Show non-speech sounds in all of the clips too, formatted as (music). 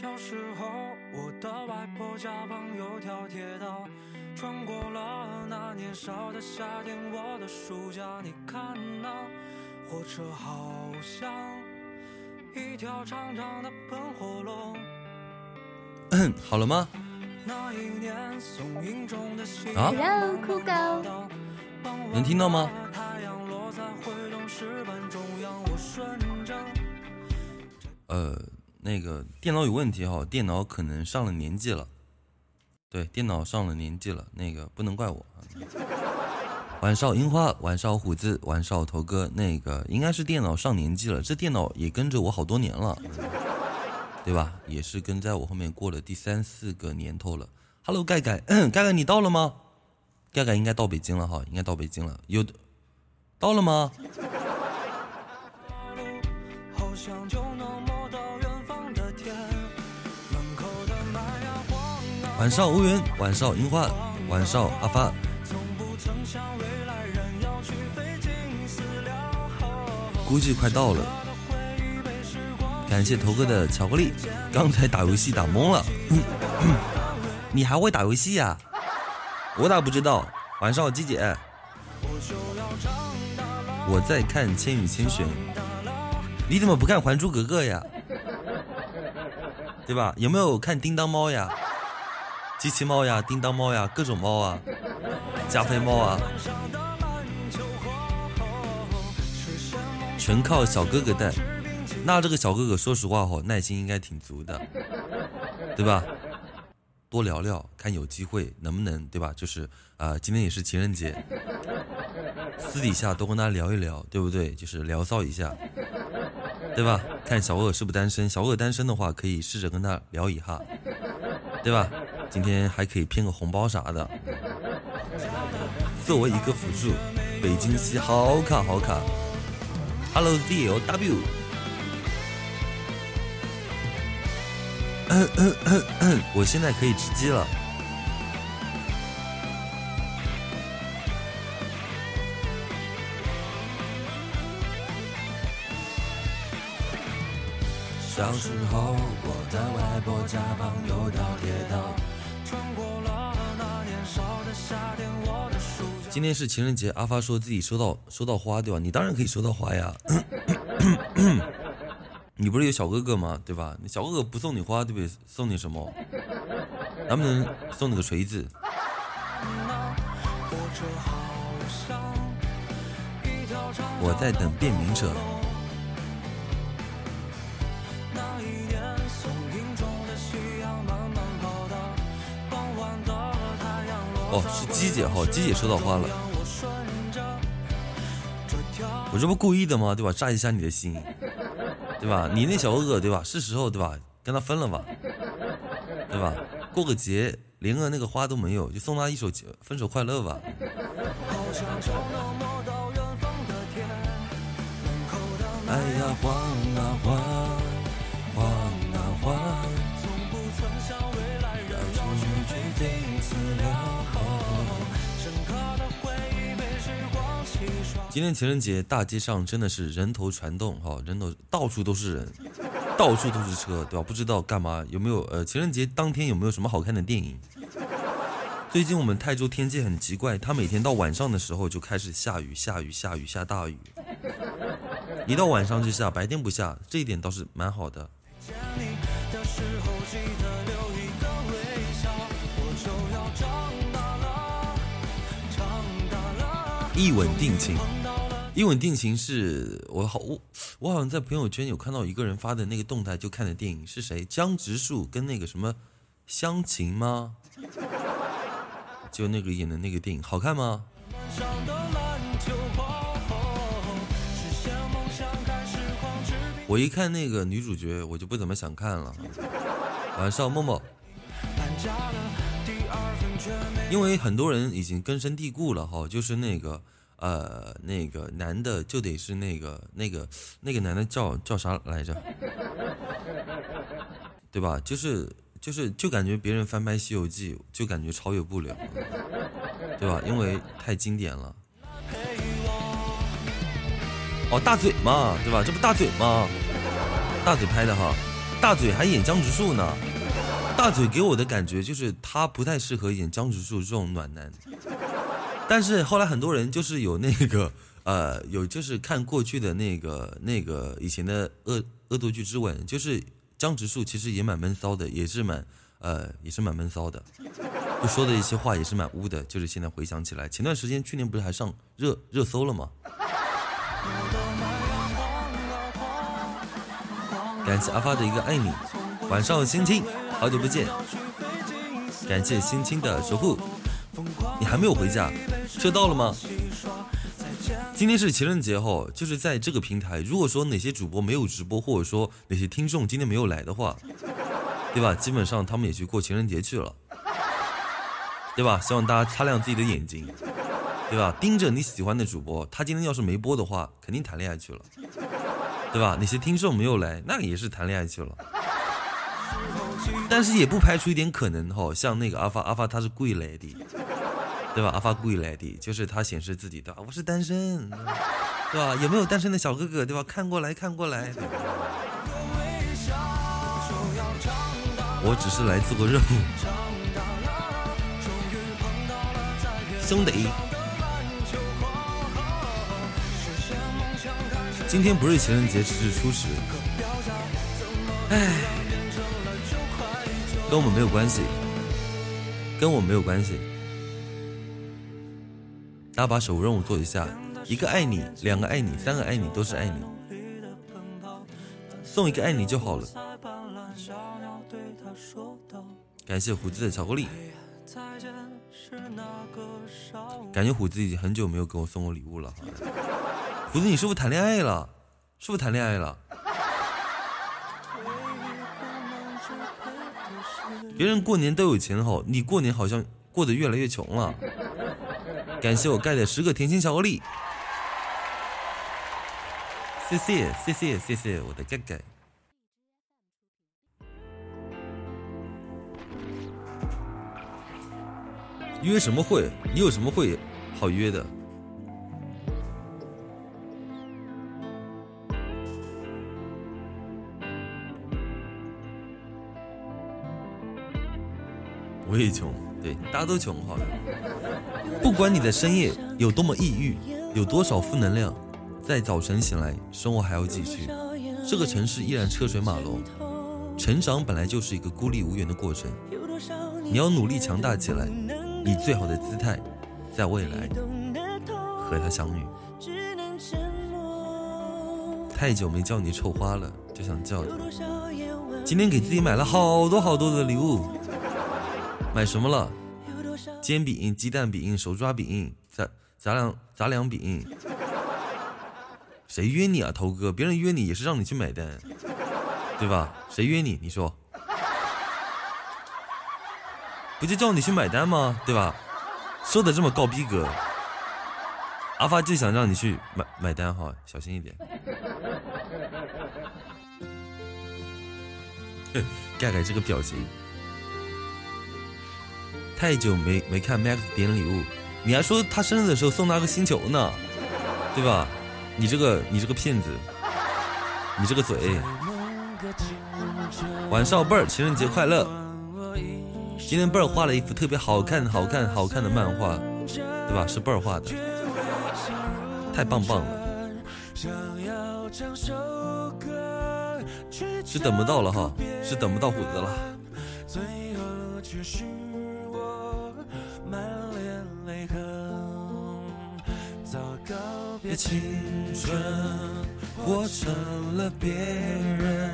小时候，我的外婆家旁有条铁道，穿过了那年少的夏天，我的暑假。你看那火车好像一条长长的喷火龙。(clears throat) 好了吗？(clears throat) 那一年松荫中的夕啊，Hello，酷狗，能听到吗？太阳落在回龙石板中央，我顺着呃，那个电脑有问题哈，电脑可能上了年纪了。对，电脑上了年纪了，那个不能怪我。晚上樱花，晚上虎子，晚上头哥，那个应该是电脑上年纪了。这电脑也跟着我好多年了，对吧？也是跟在我后面过了第三四个年头了。Hello，盖盖，盖盖你到了吗？盖盖应该到北京了哈，应该到北京了。有到了吗？(laughs) 晚上无云，晚上樱花，晚上阿发。估计快到了。感谢头哥的巧克力，刚才打游戏打懵了。(coughs) 你还会打游戏呀、我咋不知道？晚上好，鸡姐。我在看《千与千寻》，你怎么不看《还珠格格》呀？对吧？有没有看《叮当猫》呀？机器猫呀，叮当猫呀，各种猫啊，加菲猫啊，全靠小哥哥带。那这个小哥哥，说实话哈，耐心应该挺足的，对吧？多聊聊，看有机会能不能，对吧？就是啊、今天也是情人节，私底下多跟他聊一聊，对不对？就是聊骚一下，对吧？看小恶是不是单身，小恶单身的话，可以试着跟他聊一下，对吧？今天还可以骗个红包啥的。作为一个辅助，北京西好卡好卡。Hello Z O W。(coughs) 我现在可以吃鸡了。小时候，我的外婆家旁有条铁道。穿过了那年少的夏天，我的。今天是情人节，阿发说自己收到收到花，对吧？你当然可以收到花呀。(laughs) 你不是有小哥哥吗？对吧？你小哥哥不送你花，对不对？送你什么？能不能送你个锤子？我在等便民车。哦，是鸡姐哈，鸡姐收到花了。我这不故意的吗？对吧？炸一下你的心，对吧？你那小哥哥对吧？是时候对吧？跟他分了吧，对吧？过个节连个那个花都没有，就送他一首《分手快乐》吧。哎呀，晃啊晃，晃今天情人节，大街上真的是人头攒动哈，人头到处都是人，到处都是车，对吧？不知道干嘛，有没有呃，情人节当天有没有什么好看的电影？最近我们泰州天气很奇怪，它每天到晚上的时候就开始下雨，下雨，下雨，下大雨，一到晚上就下，白天不下，这一点倒是蛮好的。一，吻定情，一吻定情是我好我我好像在朋友圈有看到一个人发的那个动态，就看的电影是谁？江直树跟那个什么湘琴吗？(laughs) 就那个演的那个电影好看吗？我一看那个女主角，我就不怎么想看了。晚上默默，因为很多人已经根深蒂固了哈，就是那个呃那个男的就得是那个那个那个男的叫叫啥来着？(laughs) 对吧？就是就是就感觉别人翻拍《西游记》就感觉超越不了，对吧？因为太经典了。哦，大嘴嘛，对吧？这不大嘴吗？大嘴拍的哈。大嘴还演江直树呢。大嘴给我的感觉就是他不太适合演江直树这种暖男。但是后来很多人就是有那个 (laughs) 呃有就是看过去的那个那个以前的恶恶作剧之吻，就是江直树其实也蛮闷骚的，也是蛮呃也是蛮闷骚的，就说的一些话也是蛮污的。就是现在回想起来，前段时间去年不是还上热热搜了吗？感谢阿发的一个爱你，晚上心情好久不见，感谢心青的守护，你还没有回家。车到了吗？今天是情人节哈，就是在这个平台，如果说哪些主播没有直播，或者说哪些听众今天没有来的话，对吧？基本上他们也去过情人节去了，对吧？希望大家擦亮自己的眼睛，对吧？盯着你喜欢的主播，他今天要是没播的话，肯定谈恋爱去了，对吧？哪些听众没有来，那也是谈恋爱去了。但是也不排除一点可能哈，像那个阿发，阿发他是故意来的。对吧？阿发故意来的，就是他显示自己的，我是单身，对吧？有没有单身的小哥哥？对吧？看过来看过来。我只是来做个任务，兄弟。今天不是情人节，只是初十。哎，跟我们没有关系，跟我没有关系。大家把手任务做一下，一个爱你，两个爱你，三个爱你，都是爱你。送一个爱你就好了。感谢虎子的巧克力。感觉虎子已经很久没有给我送过礼物了。虎子，你是不是谈恋爱了？是不是谈恋爱了？别人过年都有钱好，你过年好像过得越来越穷了。感谢我盖的十个甜心巧克力，谢谢谢谢谢谢我的盖盖。约什么会？你有什么会好约的？我也穷，对，大家都穷，好的。不管你在深夜有多么抑郁，有多少负能量，在早晨醒来，生活还要继续。这个城市依然车水马龙。成长本来就是一个孤立无援的过程，你要努力强大起来，以最好的姿态，在未来和他相遇。太久没叫你臭花了，就想叫你。今天给自己买了好多好多的礼物，买什么了？煎饼、鸡蛋饼、手抓饼、杂杂粮杂粮饼，谁约你啊，头哥？别人约你也是让你去买单，对吧？谁约你？你说，不就叫你去买单吗？对吧？说的这么高逼格，阿发就想让你去买买单哈，小心一点。(laughs) 盖盖这个表情。太久没没看 Max 点礼物，你还说他生日的时候送他个星球呢，对吧？你这个你这个骗子，你这个嘴。晚上贝儿情人节快乐。今天贝儿画了一幅特别好看好看好看的漫画，对吧？是贝儿画的，太棒棒了。是等不到了哈，是等不到虎子了。别青春活成了别人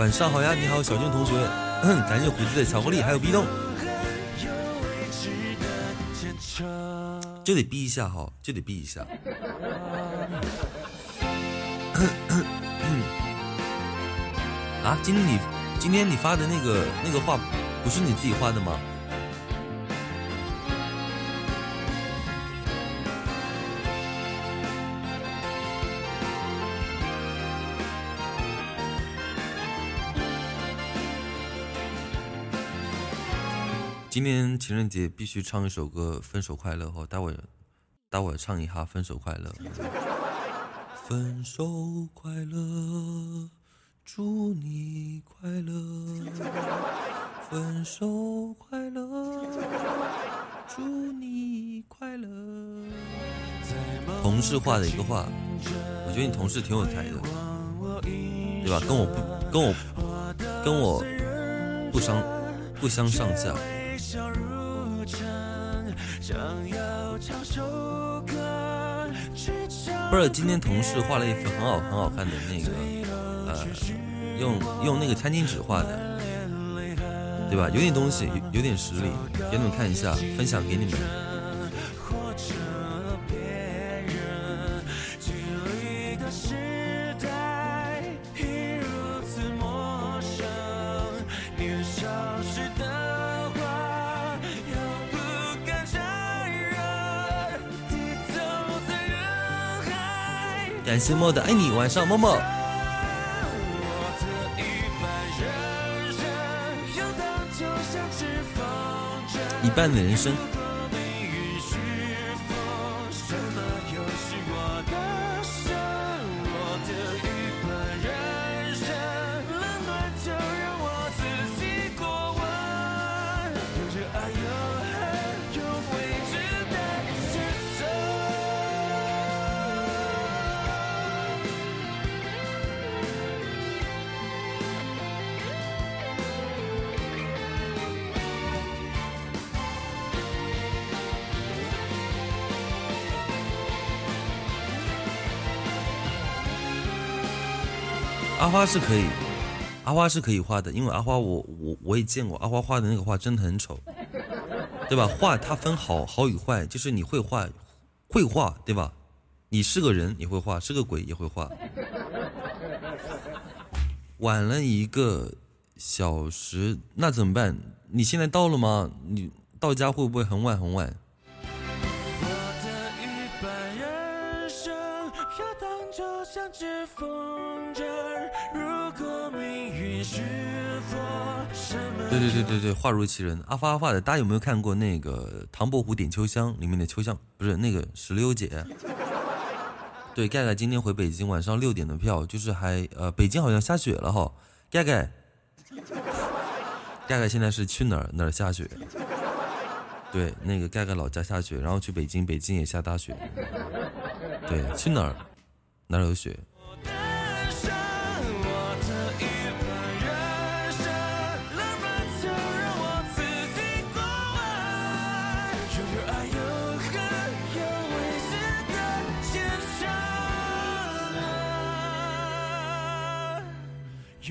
晚上好呀，你好，小静同学，感谢虎子的巧克力，还有壁咚。就得逼一下哈，就得逼一下。(clears throat) 啊，今天你今天你发的那个那个画，不是你自己画的吗？今年情人节必须唱一首歌《分手快乐》哈，待会待会唱一下《分手快乐》。(laughs) 分手快乐，祝你快乐。(laughs) 分手快乐，祝你快乐。同事画的一个画，我觉得你同事挺有才的，对吧？跟我不跟我跟我不相不相上下。不是，今天同事画了一幅很好很好看的那个，呃，用用那个餐巾纸画的，对吧？有点东西，有有点实力，给你们看一下，分享给你们。感谢莫的爱你，晚上么么。一半的人生。花是可以，阿花是可以画的，因为阿花我我我也见过阿花画的那个画真的很丑，对吧？画它分好好与坏，就是你会画，会画对吧？你是个人你会画，是个鬼也会画。晚了一个小时，那怎么办？你现在到了吗？你到家会不会很晚很晚？对对对对对，画如其人，阿发阿发的，大家有没有看过那个《唐伯虎点秋香》里面的秋香？不是那个石榴姐。对，盖盖今天回北京，晚上六点的票，就是还呃，北京好像下雪了哈。盖盖，盖盖现在是去哪儿哪儿下雪？对，那个盖盖老家下雪，然后去北京，北京也下大雪。对，去哪儿哪儿有雪？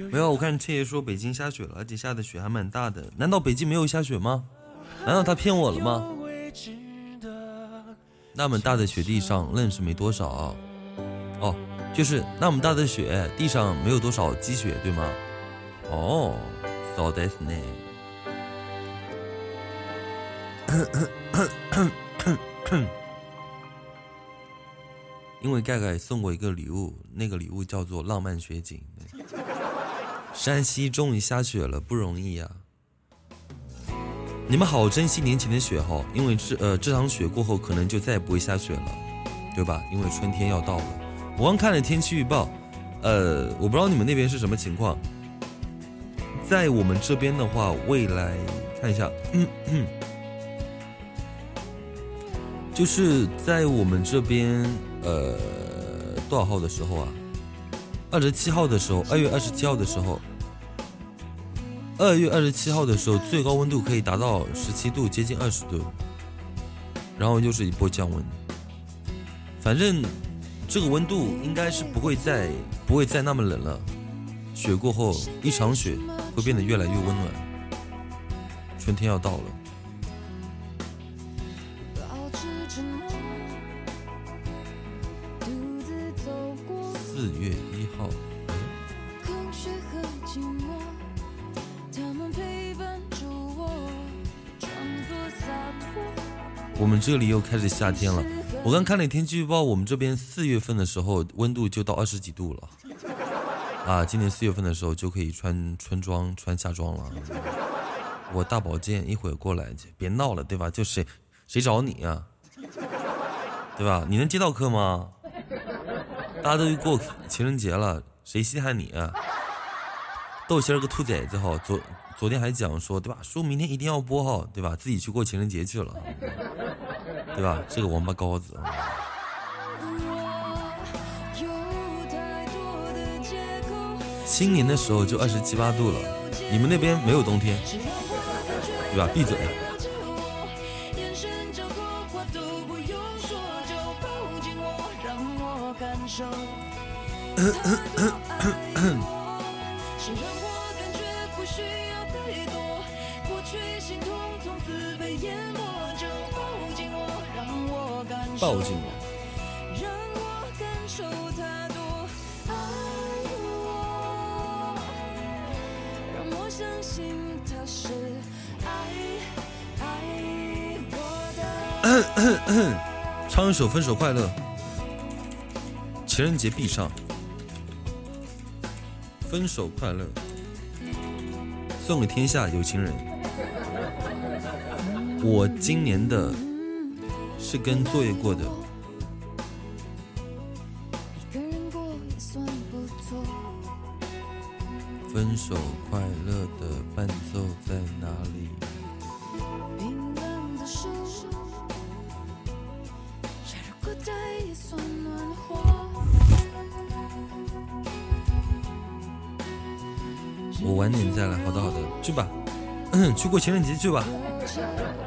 没有，我看七爷说北京下雪了，而且下的雪还蛮大的。难道北京没有下雪吗？难道他骗我了吗？那么大的雪地上愣是没多少。哦，就是那么大的雪地上没有多少积雪，对吗？哦，so that's name。因为盖盖送过一个礼物，那个礼物叫做浪漫雪景。山西终于下雪了，不容易呀！你们好，珍惜年前的雪哈，因为这呃这场雪过后，可能就再也不会下雪了，对吧？因为春天要到了。我刚看了天气预报，呃，我不知道你们那边是什么情况。在我们这边的话，未来看一下，(coughs) 就是在我们这边，呃，多少号的时候啊？二十七号的时候，二月二十七号的时候。二月二十七号的时候，最高温度可以达到十七度，接近二十度，然后又是一波降温。反正这个温度应该是不会再不会再那么冷了。雪过后，一场雪会变得越来越温暖。春天要到了。这里又开始夏天了。我刚看了天气预报，我们这边四月份的时候温度就到二十几度了。啊，今年四月份的时候就可以穿春装、穿夏装了。我大保健一会儿过来，别闹了，对吧？就谁谁找你呀？对吧？你能接到客吗？大家都过情人节了，谁稀罕你啊？豆心儿个兔崽子哈，昨昨天还讲说对吧？说明天一定要播哈，对吧？自己去过情人节去了。对吧？这个王八羔子。新年的时候就二十七八度了，你们那边没有冬天，对吧？闭嘴。痛从此被淹没，就抱紧我，让我感受。抱紧我，让我感受太多。爱我。唱一首《分手快乐》，情人节必上。分手快乐，送给天下有情人。我今年的。是跟作业过的。分手快乐的伴奏在哪里？我晚点再来。好的，好的，去吧，(clears throat) 去过情人节去吧，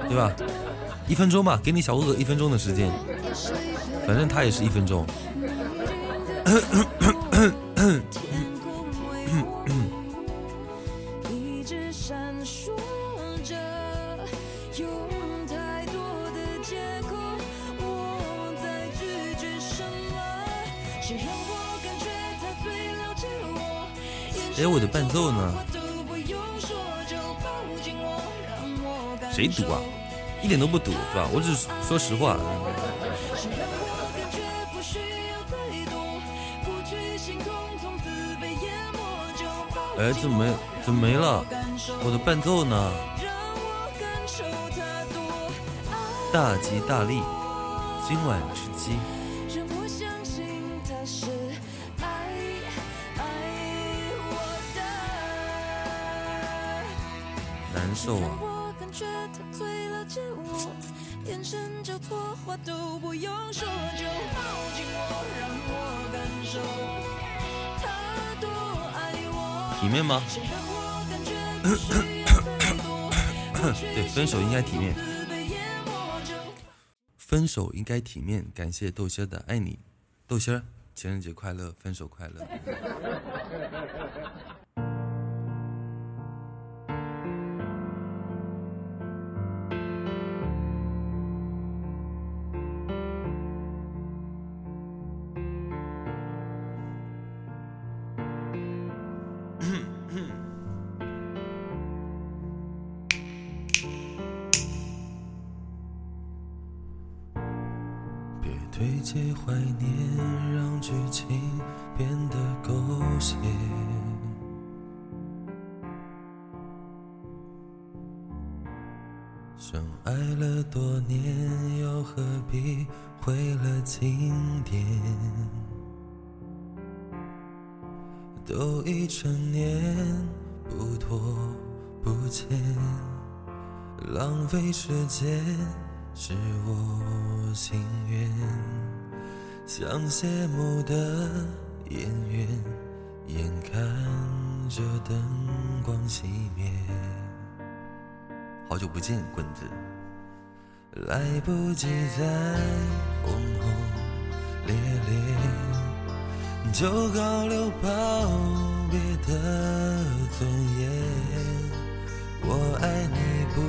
对吧？一分钟吧，给你小哥哥一分钟的时间，反正他也是一分钟。点都不堵，对吧？我只说实话。哎，怎么没怎么没了？我的伴奏呢？大吉大利，今晚吃鸡。(coughs) 对，分手应该体面。分手应该体面。感谢豆心的爱你，豆仙情人节快乐，分手快乐。间是我心愿。像谢幕的演员，眼看着灯光熄灭，好久不见，棍子，来不及再轰轰烈烈，就高流告别的尊严。我爱你不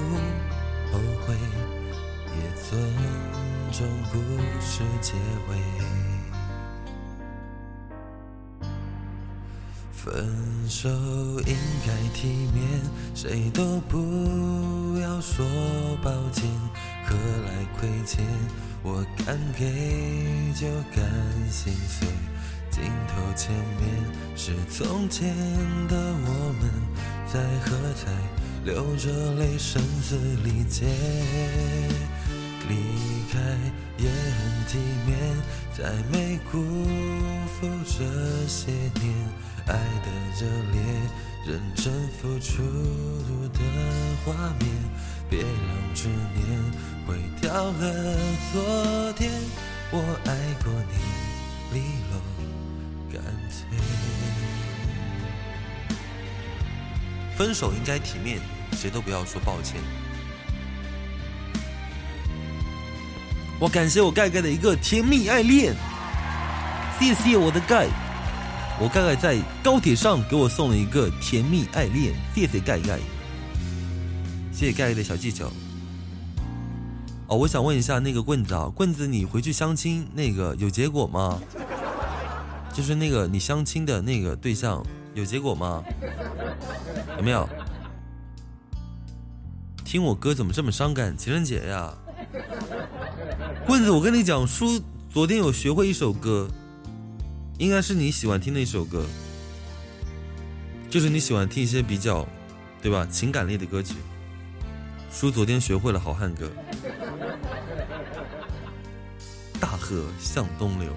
后悔，也尊。重故事结尾。分手应该体面，谁都不要说抱歉，何来亏欠？我敢给就敢心碎。镜头前面是从前的我们，在喝彩，流着泪，声嘶力竭。离开也很体面，再没辜负这些年爱的热烈，认真付出的画面，别让执念毁掉了昨天。我爱过你，利落干脆。分手应该体面，谁都不要说抱歉。我感谢我盖盖的一个甜蜜爱恋，谢谢我的盖，我盖盖在高铁上给我送了一个甜蜜爱恋，谢谢盖盖，谢谢盖盖的小技巧。哦，我想问一下那个棍子啊，棍子你回去相亲那个有结果吗？就是那个你相亲的那个对象有结果吗？有没有？听我歌怎么这么伤感？情人节呀！棍子，我跟你讲，叔昨天有学会一首歌，应该是你喜欢听的一首歌，就是你喜欢听一些比较，对吧？情感类的歌曲。叔昨天学会了《好汉歌》，大河向东流。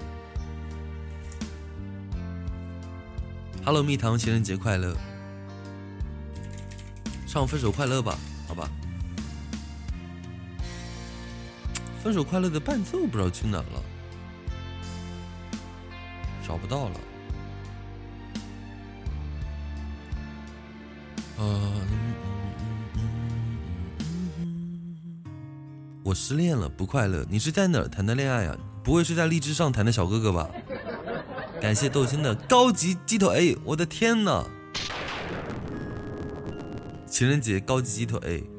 Hello，蜜糖，情人节快乐！唱分手快乐吧，分手快乐的伴奏不知道去哪了，找不到了。我失恋了，不快乐。你是在哪谈的恋爱啊？不会是在荔枝上谈的小哥哥吧？感谢豆青的高级鸡腿，我的天哪！情人节高级鸡腿，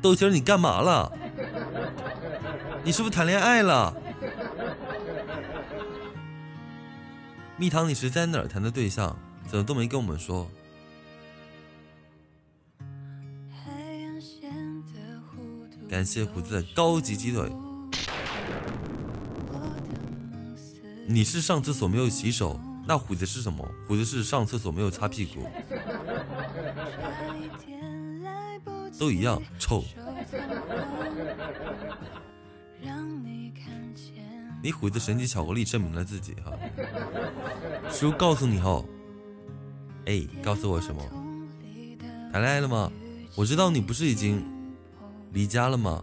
豆青你干嘛了？你是不是谈恋爱了？蜜糖，你是在哪儿谈的对象？怎么都没跟我们说？感谢胡子的高级鸡腿。你是上厕所没有洗手？那虎子是什么？虎子是上厕所没有擦屁股。都一样，臭。你虎子神奇巧克力证明了自己哈，叔告诉你哦，哎，告诉我什么？谈恋爱了吗？我知道你不是已经离家了吗？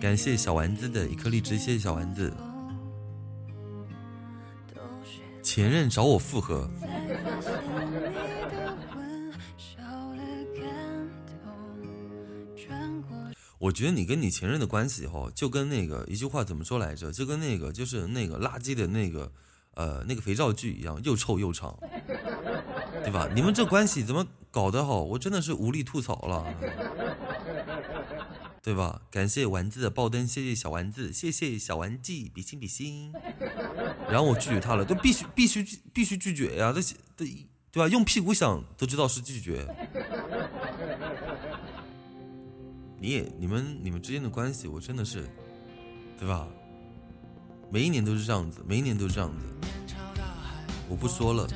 感谢小丸子的一颗荔枝，谢谢小丸子。前任找我复合。我觉得你跟你前任的关系哈，就跟那个一句话怎么说来着？就跟那个就是那个垃圾的那个，呃，那个肥皂剧一样，又臭又长，对吧？你们这关系怎么搞的哈？我真的是无力吐槽了，对吧？感谢丸子的爆灯，谢谢小丸子，谢谢小丸子，比心比心。然后我拒绝他了，就必须必须必须拒绝呀！这这对吧？用屁股想都知道是拒绝。你也你们你们之间的关系，我真的是，对吧？每一年都是这样子，每一年都是这样子。我不说了，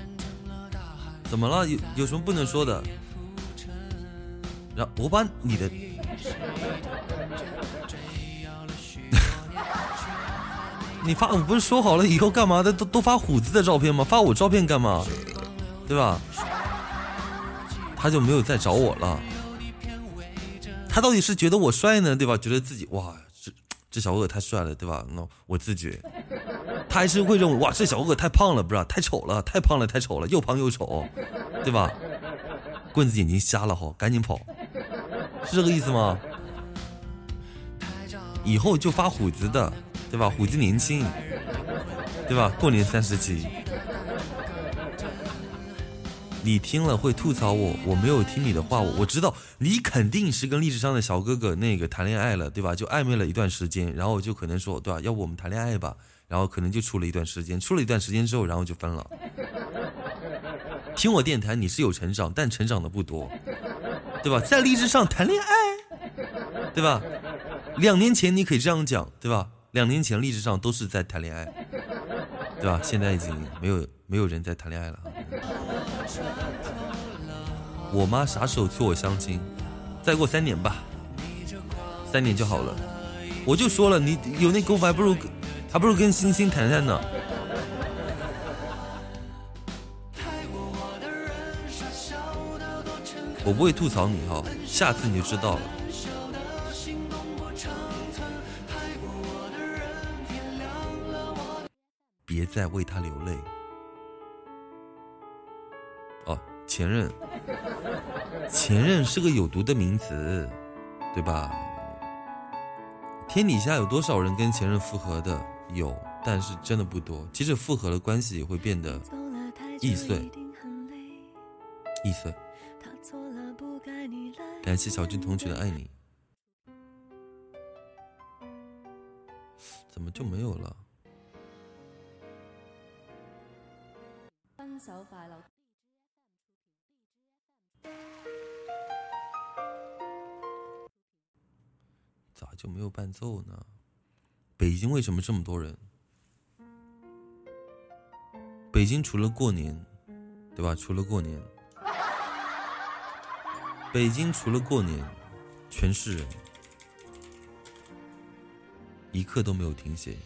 怎么了？有有什么不能说的？然后我把你的，(laughs) 你发我不是说好了以后干嘛的都都发虎子的照片吗？发我照片干嘛？对吧？他就没有再找我了。他到底是觉得我帅呢，对吧？觉得自己哇，这这小哥哥太帅了，对吧？那我自觉，他还是会认为哇，这小哥哥太胖了，不是？太丑了，太胖了，太丑了，又胖又丑，对吧？棍子眼睛瞎了哈，赶紧跑，是这个意思吗？以后就发虎子的，对吧？虎子年轻，对吧？过年三十七。你听了会吐槽我，我没有听你的话，我我知道你肯定是跟励志上的小哥哥那个谈恋爱了，对吧？就暧昧了一段时间，然后就可能说，对吧？要不我们谈恋爱吧？然后可能就处了一段时间，处了一段时间之后，然后就分了。听我电台，你是有成长，但成长的不多，对吧？在励志上谈恋爱，对吧？两年前你可以这样讲，对吧？两年前励志上都是在谈恋爱，对吧？现在已经没有没有人在谈恋爱了。我妈啥时候催我相亲？再过三年吧，三年就好了。我就说了，你有那功夫，还不如还不如跟星星谈谈呢。我不会吐槽你哈，下次你就知道了。别再为他流泪。前任，前任是个有毒的名词，对吧？天底下有多少人跟前任复合的？有，但是真的不多。即使复合了，关系也会变得易碎，易碎。感谢小军同学的爱你，怎么就没有了？分手快乐，咋就没有伴奏呢？北京为什么这么多人？北京除了过年，对吧？除了过年。北京除了过年，全是人，一刻都没有停歇。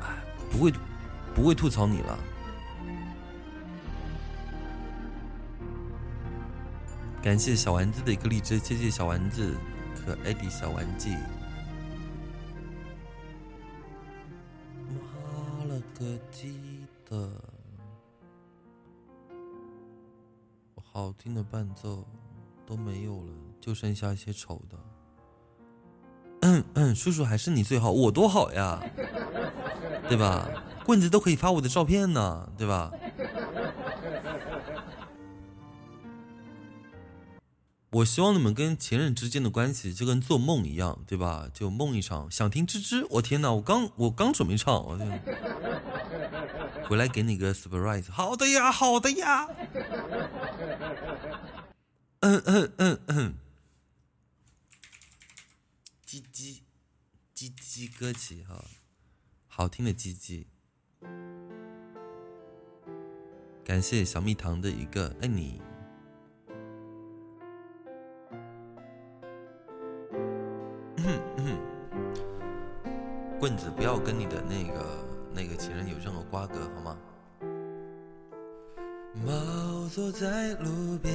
哎，不会，不会吐槽你了。感谢小丸子的一个荔枝，谢谢小丸子，可爱的小丸子。妈了个鸡！的，好听的伴奏都没有了，就剩下一些丑的。嗯嗯，叔叔还是你最好，我多好呀，对吧？棍子都可以发我的照片呢，对吧？我希望你们跟前任之间的关系就跟做梦一样，对吧？就梦一场，想听吱吱。我天哪，我刚我刚准备唱，我天。回来给你个 surprise，好的呀，好的呀。嗯嗯嗯嗯，叽叽叽叽歌曲哈，好听的叽叽。感谢小蜜糖的一个爱你。棍子，不要跟你的那个。那个情人有任何瓜葛好吗？猫坐在路边，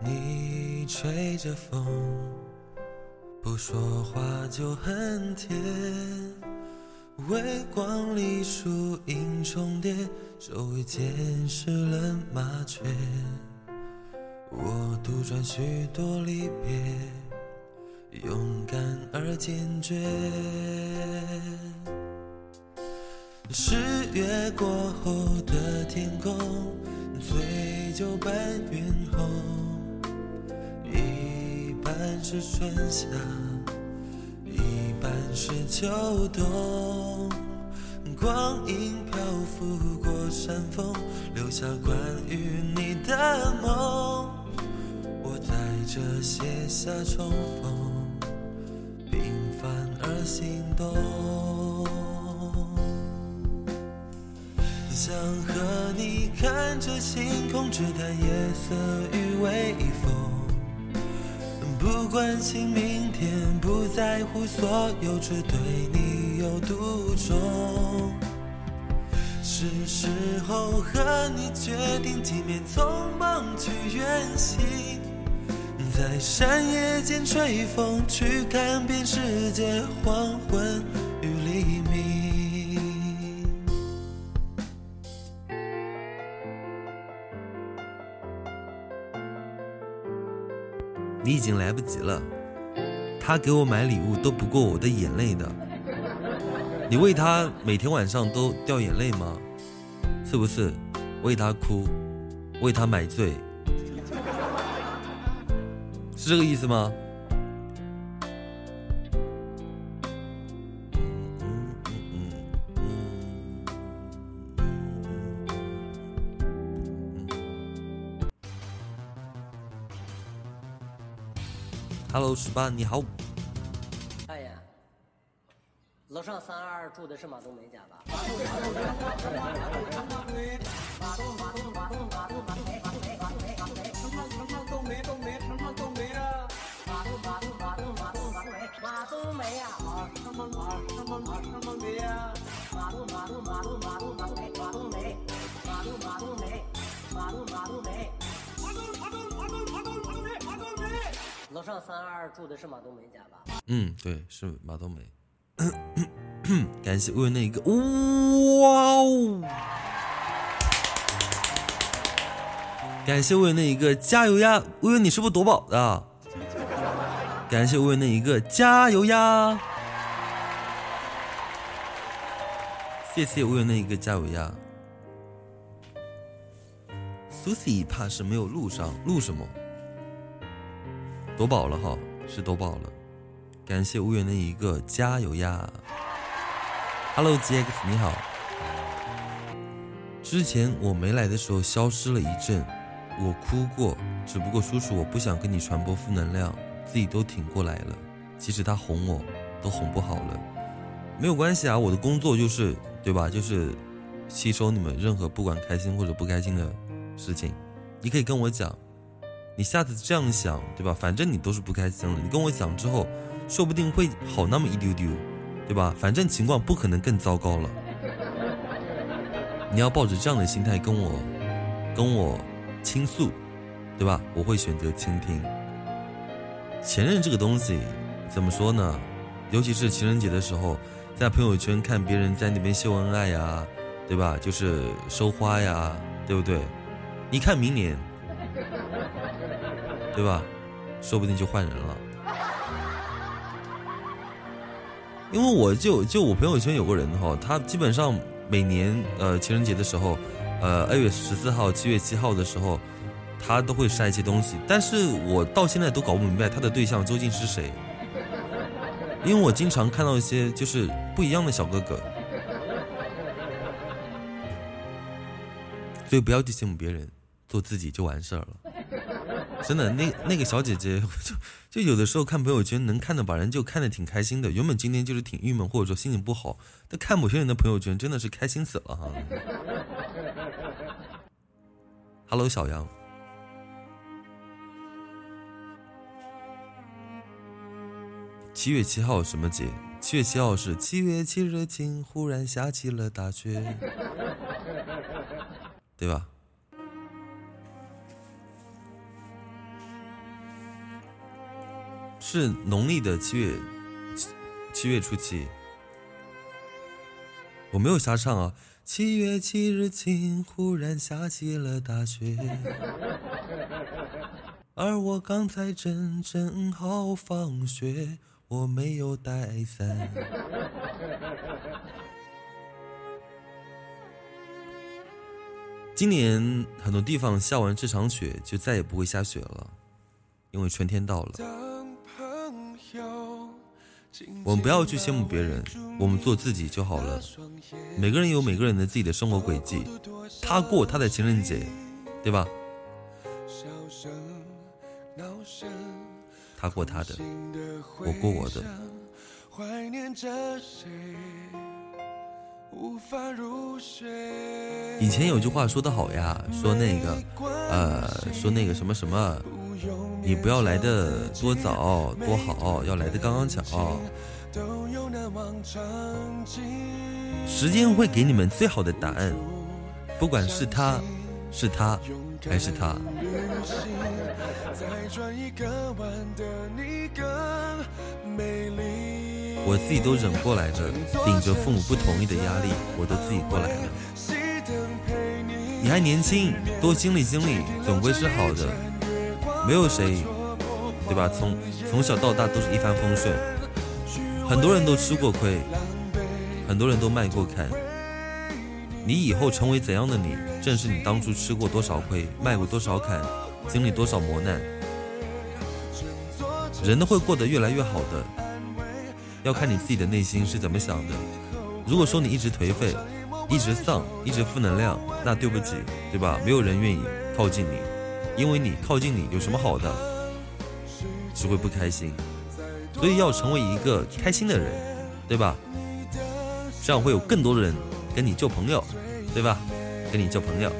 你吹着风，不说话就很甜。微光里树影重叠，周围溅湿了麻雀。我杜撰许多离别，勇敢而坚决。十月过后的天空，醉酒半圆红，一半是春夏，一半是秋冬。光阴漂浮过山峰，留下关于你的梦。我在这写下重逢，关心明天，不在乎所有，只对你有独钟。是时候和你决定，几面匆忙去远行，在山野间吹风，去看遍世界黄昏已经来不及了，他给我买礼物都不过我的眼泪的。你为他每天晚上都掉眼泪吗？是不是？为他哭，为他买醉，是这个意思吗？Hello，十八，你好。大爷，楼上三二住的是马冬梅家吧？马冬梅，马冬梅，马冬，马冬，马冬，马冬，马冬梅，马冬梅，马冬梅，什么什么冬梅，冬梅，什么冬梅啊？马冬，马冬，马冬，马冬，马冬梅，马冬梅呀！马冬，马冬，马冬，马冬梅呀！马冬，马冬，马冬，马冬，马冬梅，马冬梅，马冬，马冬梅，马冬，马冬梅楼上三二住的是马冬梅家吧？嗯，对，是马冬梅。(coughs) 感谢为那一个，哇哦！感谢为那一个加油呀！微微，你是不是夺宝的？感谢为那一个加油呀！谢谢为那一个加油呀！Susie 怕是没有录上，录什么？夺宝了哈，是夺宝了。感谢无缘的一个加油呀！Hello GX 你好，之前我没来的时候消失了一阵，我哭过，只不过叔叔我不想跟你传播负能量，自己都挺过来了。即使他哄我，都哄不好了，没有关系啊，我的工作就是对吧？就是吸收你们任何不管开心或者不开心的事情，你可以跟我讲，你下次这样想对吧？反正你都是不开心了，你跟我讲之后。说不定会好那么一丢丢，对吧？反正情况不可能更糟糕了。你要抱着这样的心态跟我，跟我倾诉，对吧？我会选择倾听。前任这个东西，怎么说呢？尤其是情人节的时候，在朋友圈看别人在那边秀恩爱呀，对吧？就是收花呀，对不对？你看明年，对吧？说不定就换人了。因为我就就我朋友圈有个人哈，他基本上每年呃情人节的时候，呃二月十四号、七月七号的时候，他都会晒一些东西，但是我到现在都搞不明白他的对象究竟是谁，因为我经常看到一些就是不一样的小哥哥，所以不要去羡慕别人，做自己就完事儿了。真的，那那个小姐姐，(laughs) 就就有的时候看朋友圈，能看的把人就看的挺开心的。原本今天就是挺郁闷，或者说心情不好，但看某些人的朋友圈，真的是开心死了哈。Hello，小杨。七月七号什么节？七月七号是七月七日晴，忽然下起了大雪，对吧？是农历的七月七七月初七，我没有瞎唱啊！七月七日晴，忽然下起了大雪，(laughs) 而我刚才正正好放学，我没有带伞。今年很多地方下完这场雪，就再也不会下雪了，因为春天到了。我们不要去羡慕别人，我们做自己就好了。每个人有每个人的自己的生活轨迹，他过他的情人节，对吧？他过他的，我过我的。以前有句话说得好呀，说那个，呃，说那个什么什么。你不要来的多早多好，要来的刚刚巧。时间会给你们最好的答案，不管是他是他还是他。我自己都忍过来了，顶着父母不同意的压力，我都自己过来了。你还年轻，多经历经历，总归是好的。没有谁，对吧？从从小到大都是一帆风顺，很多人都吃过亏，很多人都迈过坎。你以后成为怎样的你，正是你当初吃过多少亏，迈过多少坎，经历多少磨难。人都会过得越来越好的，要看你自己的内心是怎么想的。如果说你一直颓废，一直丧，一直负能量，那对不起，对吧？没有人愿意靠近你，因为你靠近你有什么好的？只会不开心。所以要成为一个开心的人，对吧？这样会有更多的人跟你交朋友，对吧？跟你交朋友。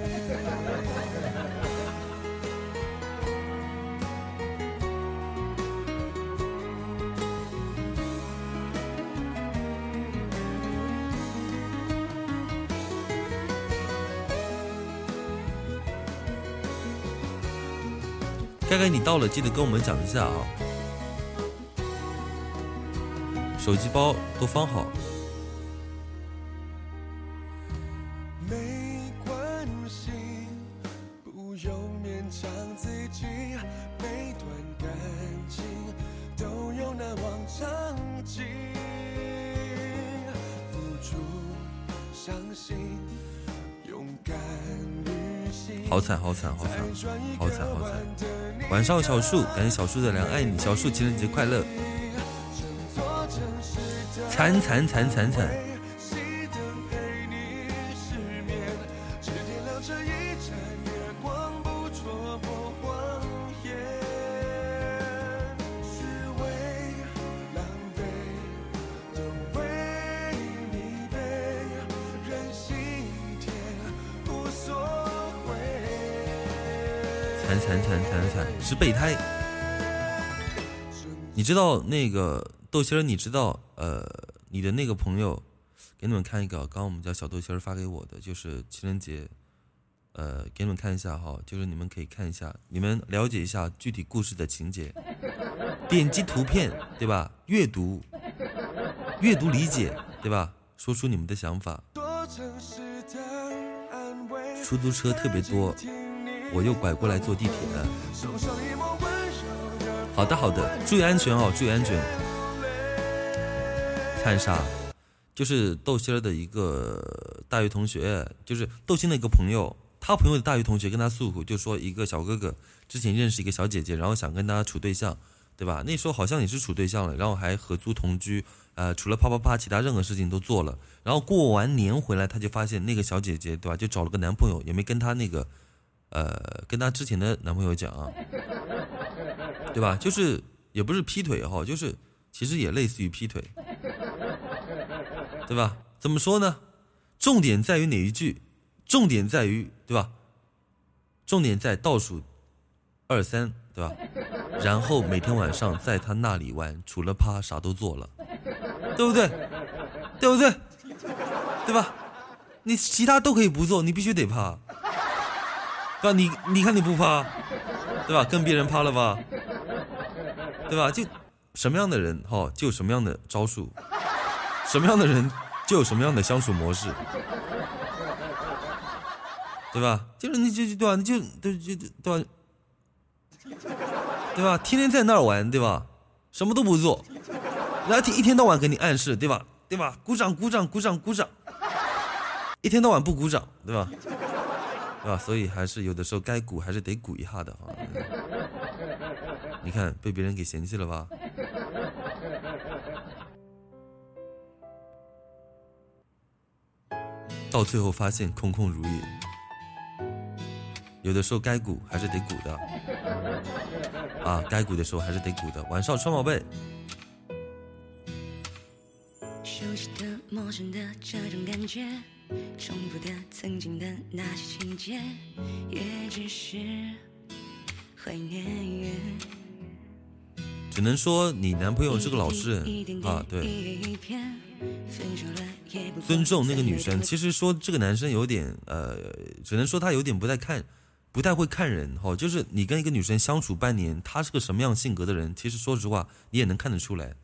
你到了，记得跟我们讲一下啊！手机包都放好。晚上小树，感谢小树的两，爱你，小树情人节快乐！惨惨惨惨惨！备胎，你知道那个豆心儿？你知道呃，你的那个朋友，给你们看一个，刚刚我们家小豆心儿发给我的，就是情人节，呃，给你们看一下哈，就是你们可以看一下，你们了解一下具体故事的情节，点击图片对吧？阅读，阅读理解对吧？说出你们的想法。出租车特别多。我又拐过来坐地铁了。好的，好的，注意安全哦，注意安全。灿杀，就是豆心儿的一个大学同学，就是豆心的一个朋友，他朋友的大学同学跟他诉苦，就说一个小哥哥之前认识一个小姐姐，然后想跟他处对象，对吧？那时候好像也是处对象了，然后还合租同居，呃，除了啪啪啪，其他任何事情都做了。然后过完年回来，他就发现那个小姐姐，对吧？就找了个男朋友，也没跟他那个。呃，跟她之前的男朋友讲啊，(laughs) 对吧？就是也不是劈腿哈，就是其实也类似于劈腿，对吧？怎么说呢？重点在于哪一句？重点在于对吧？重点在倒数二三，对吧？然后每天晚上在他那里玩，除了趴啥都做了，对不对？对不对？对吧？你其他都可以不做，你必须得趴。对吧？你你看你不趴，对吧？跟别人趴了吧，对吧？就什么样的人哈，就有什么样的招数；什么样的人，就有什么样的相处模式，对吧？就是你就对吧？你就就就对吧？对吧？天天在那儿玩，对吧？什么都不做，然后一天到晚给你暗示，对吧？对吧？鼓掌鼓掌鼓掌鼓掌，一天到晚不鼓掌，对吧？对吧？所以还是有的时候该鼓还是得鼓一下的啊！你看被别人给嫌弃了吧？到最后发现空空如也。有的时候该鼓还是得鼓的啊！该鼓的时候还是得鼓的。晚上双宝贝。重复的曾经的那些情节，也只是怀念。只能说你男朋友是个老实人啊，对。尊重那个女生，其实说这个男生有点呃，只能说他有点不太看，不太会看人哈。就是你跟一个女生相处半年，她是个什么样性格的人，其实说实话你也能看得出来。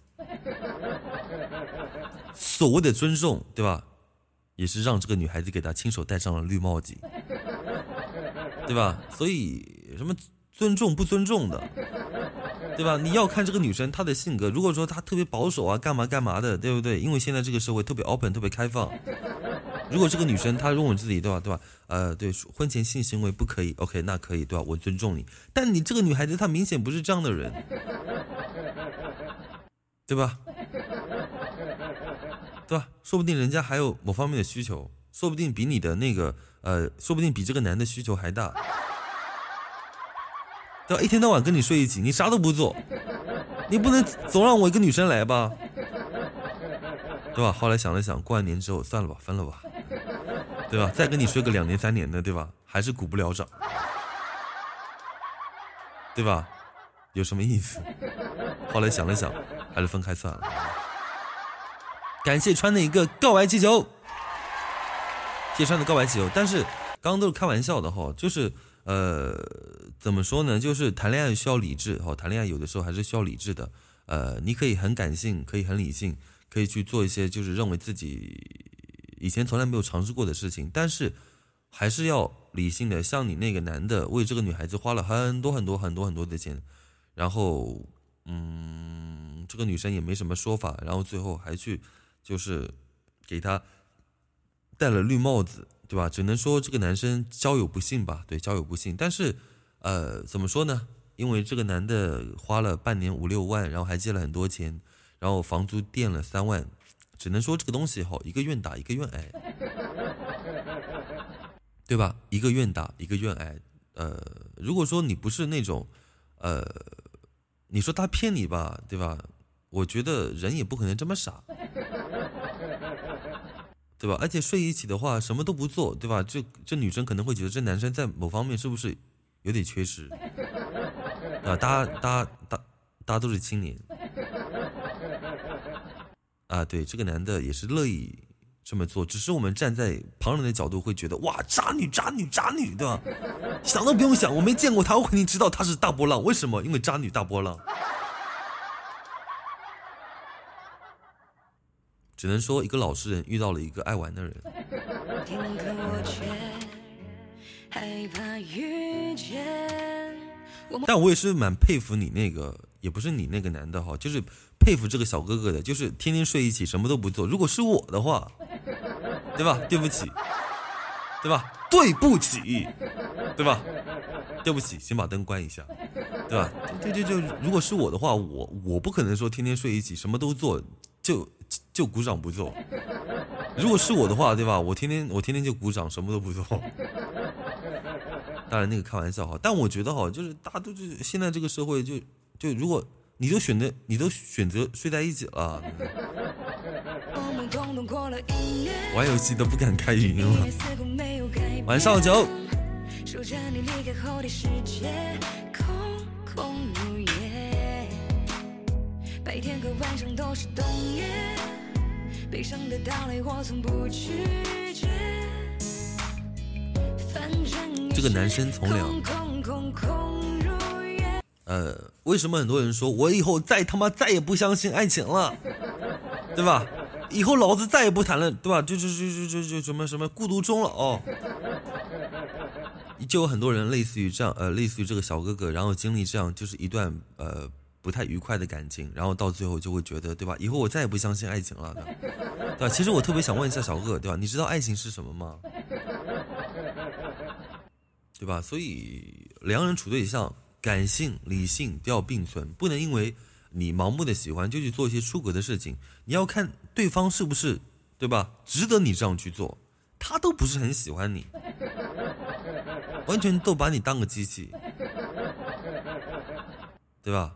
所谓的尊重，对吧？也是让这个女孩子给他亲手戴上了绿帽子，(laughs) 对吧？所以什么尊重不尊重的，对吧？你要看这个女生她的性格，如果说她特别保守啊，干嘛干嘛的，对不对？因为现在这个社会特别 open，特别开放。如果这个女生她认为自己对吧，对吧？呃，对，婚前性行为不可以，OK，那可以，对吧？我尊重你。但你这个女孩子她明显不是这样的人，对吧？对吧？说不定人家还有某方面的需求，说不定比你的那个呃，说不定比这个男的需求还大。对吧？一天到晚跟你睡一起，你啥都不做，你不能总让我一个女生来吧？对吧？后来想了想，过完年之后算了吧，分了吧，对吧？再跟你睡个两年三年的，对吧？还是鼓不了掌，对吧？有什么意思？后来想了想，还是分开算了。感谢川的一个告白气球，谢川的告白气球。但是刚刚都是开玩笑的哈，就是呃。怎么说呢？就是谈恋爱需要理智，哈，谈恋爱有的时候还是需要理智的。呃，你可以很感性，可以很理性，可以去做一些就是认为自己以前从来没有尝试过的事情，但是还是要理性的。像你那个男的为这个女孩子花了很多很多很多很多的钱，然后嗯，这个女生也没什么说法，然后最后还去就是给他戴了绿帽子，对吧？只能说这个男生交友不幸吧，对，交友不幸，但是。呃，怎么说呢？因为这个男的花了半年五六万，然后还借了很多钱，然后房租垫了三万，只能说这个东西好，一个愿打一个愿挨，对吧？一个愿打一个愿挨。呃，如果说你不是那种，呃，你说他骗你吧，对吧？我觉得人也不可能这么傻，对吧？而且睡一起的话，什么都不做，对吧？这这女生可能会觉得这男生在某方面是不是？有点缺失，啊，大家大家大大家都是青年，啊，对，这个男的也是乐意这么做，只是我们站在旁人的角度会觉得，哇，渣女渣女渣女，对吧？想都不用想，我没见过他，我肯定知道他是大波浪，为什么？因为渣女大波浪，只能说一个老实人遇到了一个爱玩的人。但我也是蛮佩服你那个，也不是你那个男的哈，就是佩服这个小哥哥的，就是天天睡一起，什么都不做。如果是我的话，对吧？对不起，对吧？对不起，对吧？对不起，先把灯关一下，对吧？就就就，如果是我的话，我我不可能说天天睡一起，什么都做，就就鼓掌不做。如果是我的话，对吧？我天天我天天就鼓掌，什么都不做。(laughs) 当然，那个开玩笑哈，但我觉得哈，就是大家都是现在这个社会，就就如果你都选择你都选择睡在一起了，(laughs) 玩游戏都不敢开语音了。晚上九。这个男生从良。呃，为什么很多人说我以后再他妈再也不相信爱情了，对吧？以后老子再也不谈了，对吧？就就就就就就什么什么孤独终老哦。就有很多人类似于这样，呃，类似于这个小哥哥，然后经历这样就是一段呃不太愉快的感情，然后到最后就会觉得，对吧？以后我再也不相信爱情了，对吧？其实我特别想问一下小哥哥，对吧？你知道爱情是什么吗？对吧？所以两个人处对象，感性、理性都要并存，不能因为你盲目的喜欢就去做一些出格的事情。你要看对方是不是，对吧？值得你这样去做。他都不是很喜欢你，完全都把你当个机器，对吧？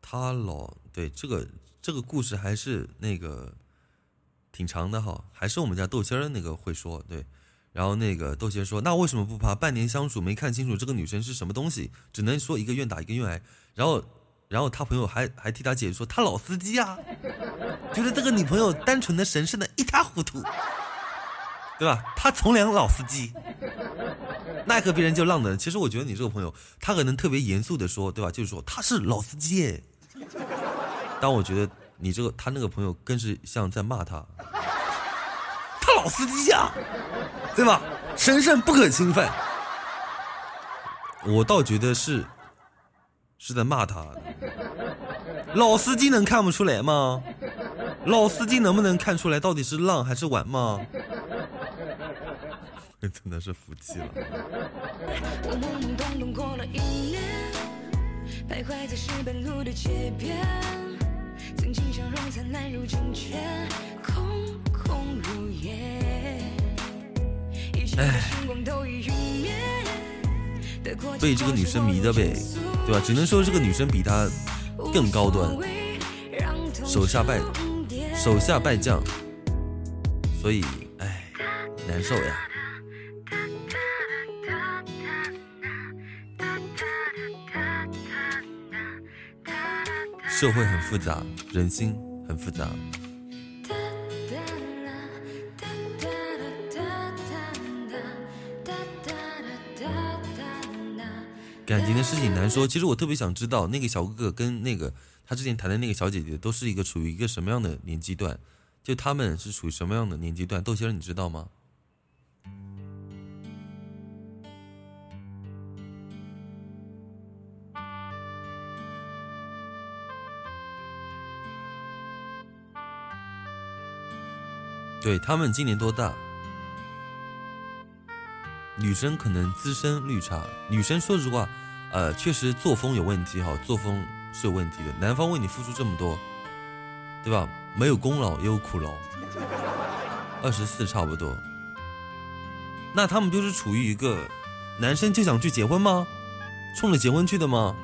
他老对这个这个故事还是那个。挺长的哈，还是我们家豆仙儿那个会说对，然后那个豆仙说，那为什么不怕半年相处没看清楚这个女生是什么东西，只能说一个愿打一个愿挨，然后，然后他朋友还还替他解释说他老司机啊，(laughs) 觉得这个女朋友单纯的神圣的一塌糊涂，对吧？他从良老司机，奈何别人就浪的。其实我觉得你这个朋友，他可能特别严肃的说，对吧？就是说他是老司机，但我觉得。你这个他那个朋友更是像在骂他，他老司机呀，对吧？神圣不可侵犯。我倒觉得是是在骂他。老司机能看不出来吗？老司机能不能看出来到底是浪还是晚吗？真的是服气了。哎，被这个女生迷的呗，对吧？只能说这个女生比他更高端，手下败手下败将，所以哎，难受呀。社会很复杂，人心很复杂。感情的事情难说，其实我特别想知道，那个小哥哥跟那个他之前谈的那个小姐姐，都是一个处于一个什么样的年纪段？就他们是处于什么样的年纪段？豆先生，你知道吗？对他们今年多大？女生可能资深绿茶，女生说实话，呃，确实作风有问题哈，作风是有问题的。男方为你付出这么多，对吧？没有功劳也有苦劳。二十四差不多，那他们就是处于一个男生就想去结婚吗？冲着结婚去的吗？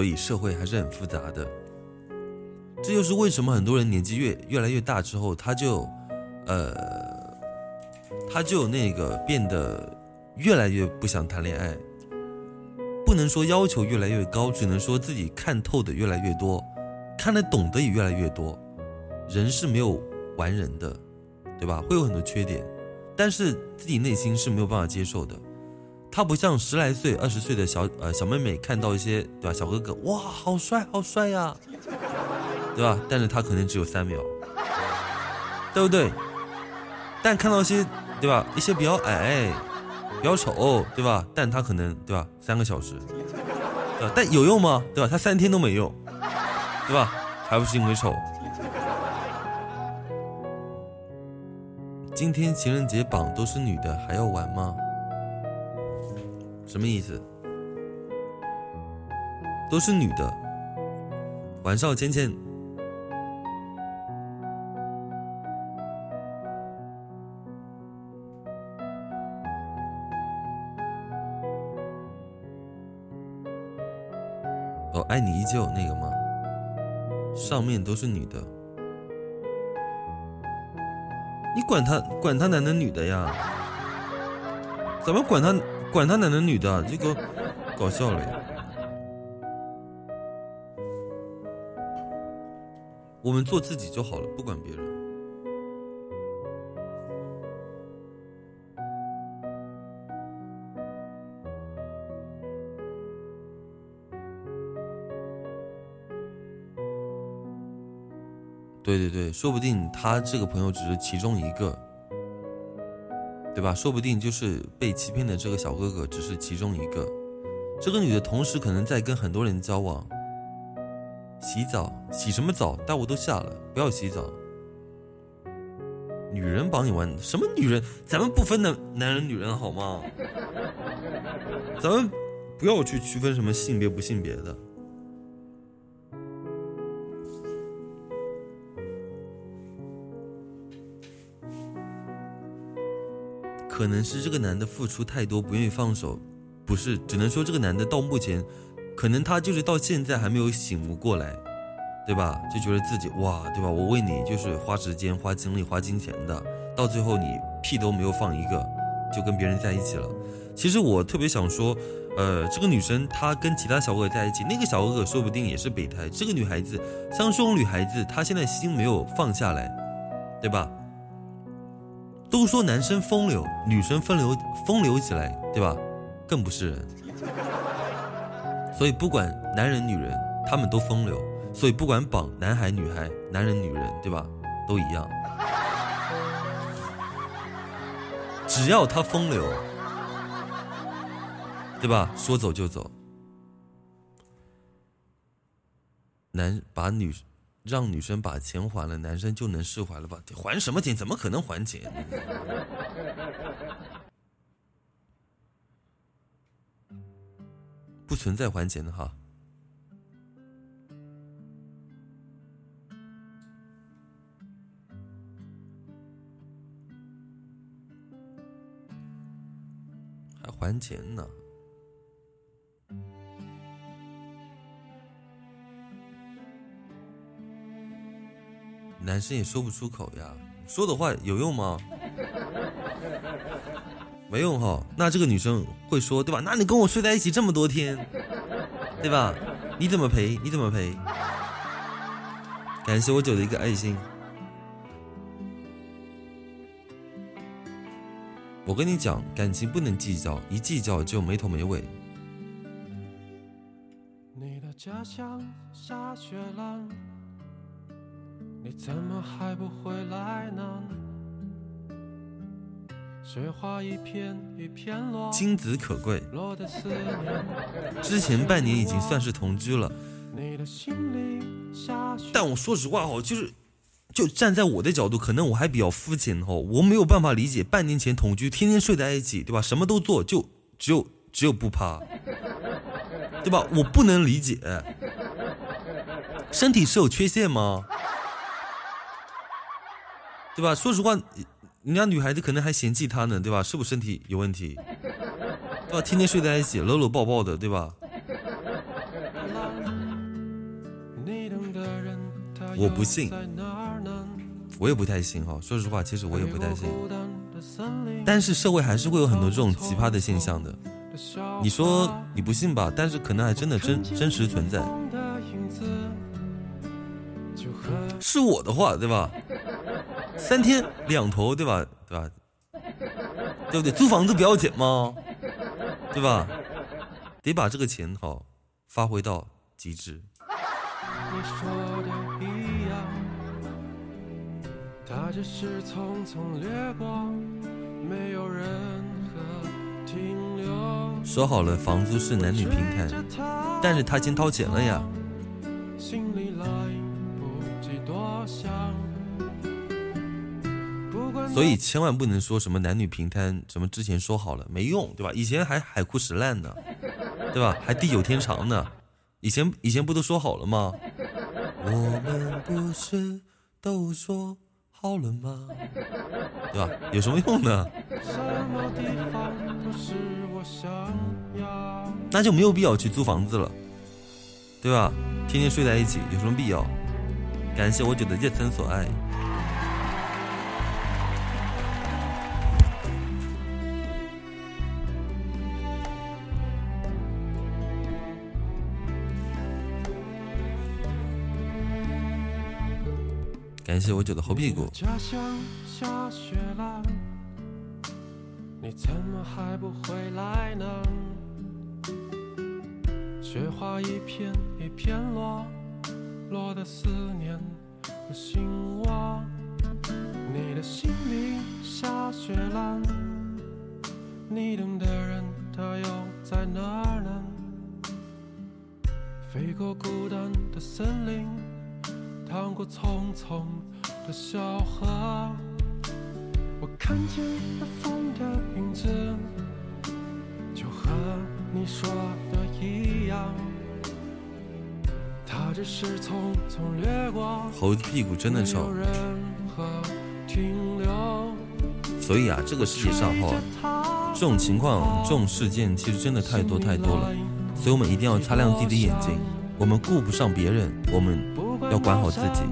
所以社会还是很复杂的，这就是为什么很多人年纪越越来越大之后，他就，呃，他就那个变得越来越不想谈恋爱。不能说要求越来越高，只能说自己看透的越来越多，看得懂的也越来越多。人是没有完人的，对吧？会有很多缺点，但是自己内心是没有办法接受的。他不像十来岁、二十岁的小呃小妹妹，看到一些对吧？小哥哥哇，好帅，好帅呀，对吧？但是他可能只有三秒，对不对？但看到一些对吧？一些比较矮、比较丑，对吧？但他可能对吧？三个小时，对吧？但有用吗？对吧？他三天都没用，对吧？还不是因为丑？今天情人节榜都是女的，还要玩吗？什么意思？都是女的。晚上芊芊。哦，爱你依旧那个吗？上面都是女的。你管他管他男的女的呀？怎么管他？管他男的女的，这个搞笑了呀！我们做自己就好了，不管别人。对对对，说不定他这个朋友只是其中一个。对吧？说不定就是被欺骗的这个小哥哥只是其中一个。这个女的同时可能在跟很多人交往。洗澡洗什么澡？大雾都下了，不要洗澡。女人帮你玩什么女人？咱们不分男男人女人好吗？咱们不要去区分什么性别不性别的。可能是这个男的付出太多，不愿意放手，不是，只能说这个男的到目前，可能他就是到现在还没有醒悟过来，对吧？就觉得自己哇，对吧？我为你就是花时间、花精力、花金钱的，到最后你屁都没有放一个，就跟别人在一起了。其实我特别想说，呃，这个女生她跟其他小哥哥在一起，那个小哥哥说不定也是备胎。这个女孩子，像这种女孩子，她现在心没有放下来，对吧？都说男生风流，女生风流，风流起来，对吧？更不是人。所以不管男人女人，他们都风流。所以不管绑男孩女孩，男人女人，对吧？都一样。只要他风流，对吧？说走就走。男把女。让女生把钱还了，男生就能释怀了吧？还什么钱？怎么可能还钱？(laughs) 不存在还钱的哈。还还钱呢？男生也说不出口呀，说的话有用吗？没用哈。那这个女生会说对吧？那你跟我睡在一起这么多天，对吧？你怎么赔？你怎么赔？感谢我九的一个爱心。我跟你讲，感情不能计较，一计较就没头没尾。你的家乡下雪了。你怎么还不回来呢？雪花一片一片落，金子可贵。之前半年已经算是同居了，但我说实话哦，就是就站在我的角度，可能我还比较肤浅哦，我没有办法理解半年前同居，天天睡在一起，对吧？什么都做，就只有只有不趴，对吧？我不能理解，身体是有缺陷吗？对吧？说实话，人家女孩子可能还嫌弃他呢，对吧？是不是身体有问题？对吧？天天睡在一起，搂搂抱抱的，对吧？我不信，我也不太信哈。说实话，其实我也不太信。但是社会还是会有很多这种奇葩的现象的。你说你不信吧？但是可能还真的真真实存在。是我的话，对吧？三天两头，对吧？对吧？对不对？租房子不要钱吗？对吧？得把这个钱好发挥到极致。说好了房租是男女平摊，但是他先掏钱了呀。心里来不及多想所以千万不能说什么男女平摊，什么之前说好了没用，对吧？以前还海枯石烂呢，对吧？还地久天长呢，以前以前不都说好了吗？我们不是都说好了吗？对吧？有什么用呢？那就没有必要去租房子了，对吧？天天睡在一起有什么必要？感谢我九的夜曾所爱。感谢我九的猴屁股。你怎么还不回来呢？雪花一片一片落，落的思念和心窝。你的心里下雪了，你等的人他又在哪儿呢？飞过孤单的森林。趟过匆匆的小河，我看见了风的影子，就和你说的一样，它只是匆匆掠过。猴子屁股真的臭。所以啊，这个世界上哈，这种情况、这种事件其实真的太多太多了，所以我们一定要擦亮自己的眼睛。我们顾不上别人，我们。要管好自己，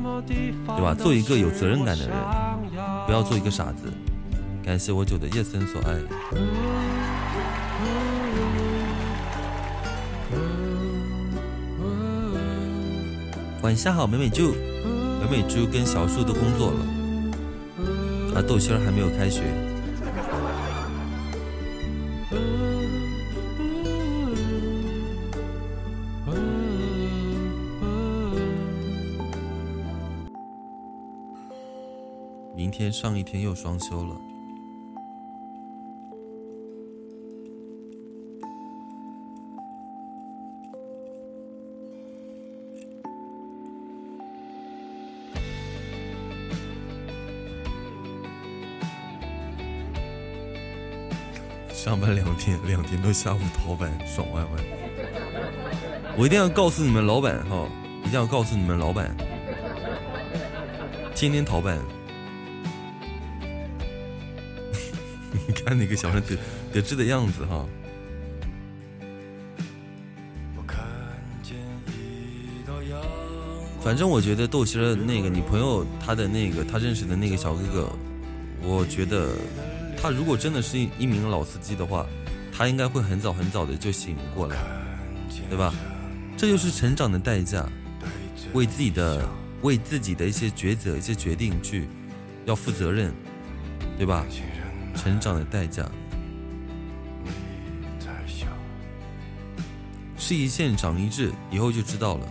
对吧？做一个有责任感的人，不要做一个傻子。感谢我九的夜森所爱。晚上好，美美猪，美美猪跟小树都工作了。而，豆心儿还没有开学。天上一天又双休了。上班两天，两天都下午逃班，爽歪歪。我一定要告诉你们老板哈，一定要告诉你们老板，天天逃班。(laughs) 你看那个小人得得志的样子哈。反正我觉得豆心儿那个你朋友，他的那个他认识的那个小哥哥，我觉得。他如果真的是一一名老司机的话，他应该会很早很早的就醒过来，对吧？这就是成长的代价，为自己的为自己的一些抉择、一些决定去要负责任，对吧？成长的代价。是一线长一智，以后就知道了。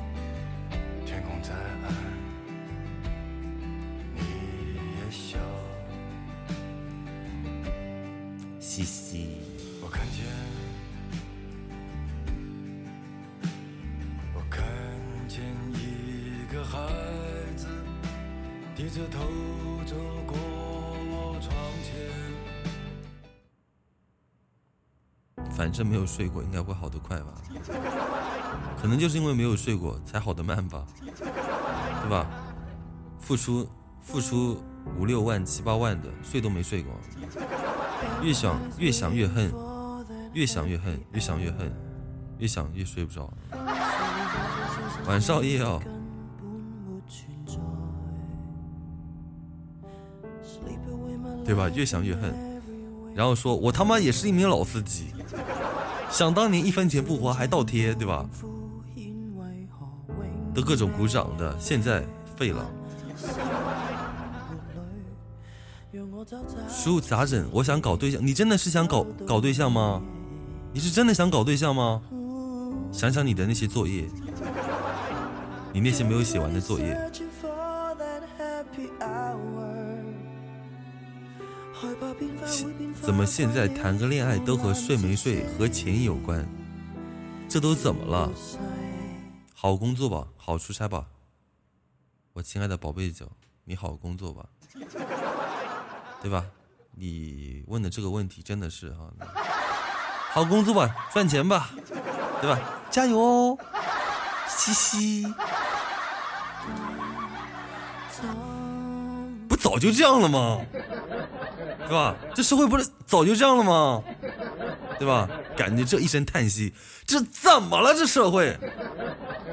睡过，应该会好得快吧？可能就是因为没有睡过，才好得慢吧？对吧？付出付出五六万七八万的，睡都没睡过，越想越想越恨，越想越恨，越想越恨，越想越睡不着。晚上也要，对吧？越想越恨，然后说我他妈也是一名老司机。想当年一分钱不花还倒贴，对吧？都各种鼓掌的，现在废了。叔咋整？我想搞对象，你真的是想搞搞对象吗？你是真的想搞对象吗？想想你的那些作业，你那些没有写完的作业。怎么现在谈个恋爱都和睡没睡和钱有关？这都怎么了？好工作吧，好出差吧，我亲爱的宝贝九，你好工作吧，对吧？你问的这个问题真的是哈，好工作吧，赚钱吧，对吧？加油哦，嘻嘻，不早就这样了吗？是吧？这社会不是早就这样了吗？对吧？感觉这一声叹息，这怎么了？这社会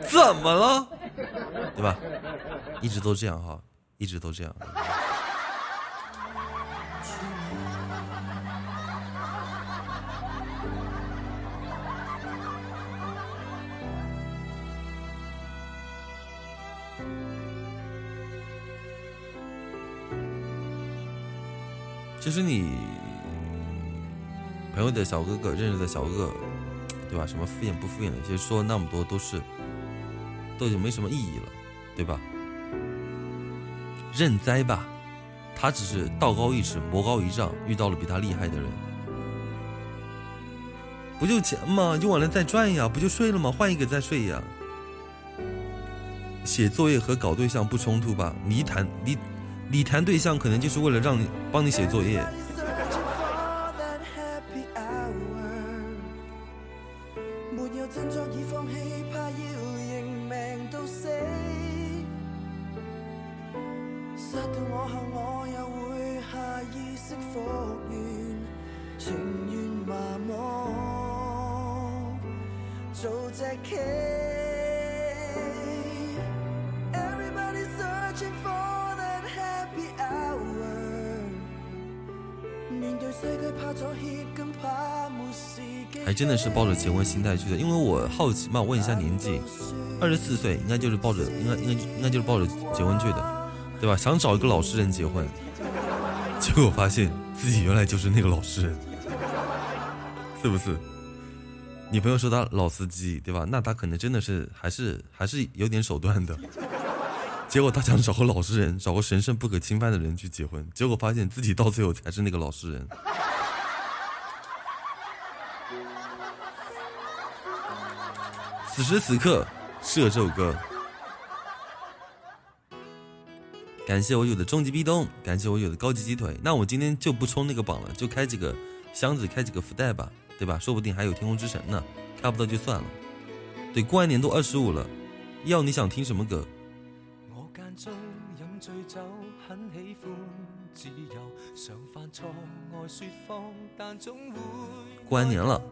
怎么了？对吧？一直都这样哈，一直都这样。友的小哥哥认识的小哥哥，对吧？什么敷衍不敷衍的，其实说那么多都是都已经没什么意义了，对吧？认栽吧，他只是道高一尺魔高一丈，遇到了比他厉害的人，不就钱吗？用完了再赚呀，不就睡了吗？换一个再睡呀。写作业和搞对象不冲突吧？你谈你。你谈对象可能就是为了让你帮你写作业。真的是抱着结婚心态去的，因为我好奇嘛，问一下年纪，二十四岁应该就是抱着，应该应该应该就是抱着结婚去的，对吧？想找一个老实人结婚，结果发现自己原来就是那个老实人，是不是？女朋友说他老司机，对吧？那他可能真的是还是还是有点手段的。结果他想找个老实人，找个神圣不可侵犯的人去结婚，结果发现自己到最后才是那个老实人。此时此刻，射这首歌。感谢我有的终极壁咚，感谢我有的高级鸡腿。那我今天就不冲那个榜了，就开几个箱子，开几个福袋吧，对吧？说不定还有天空之城呢，开不到就算了。对，过完年都二十五了，要你想听什么歌？我间中饮醉酒，很喜欢自由，常犯错，爱说谎，但总会过完年了。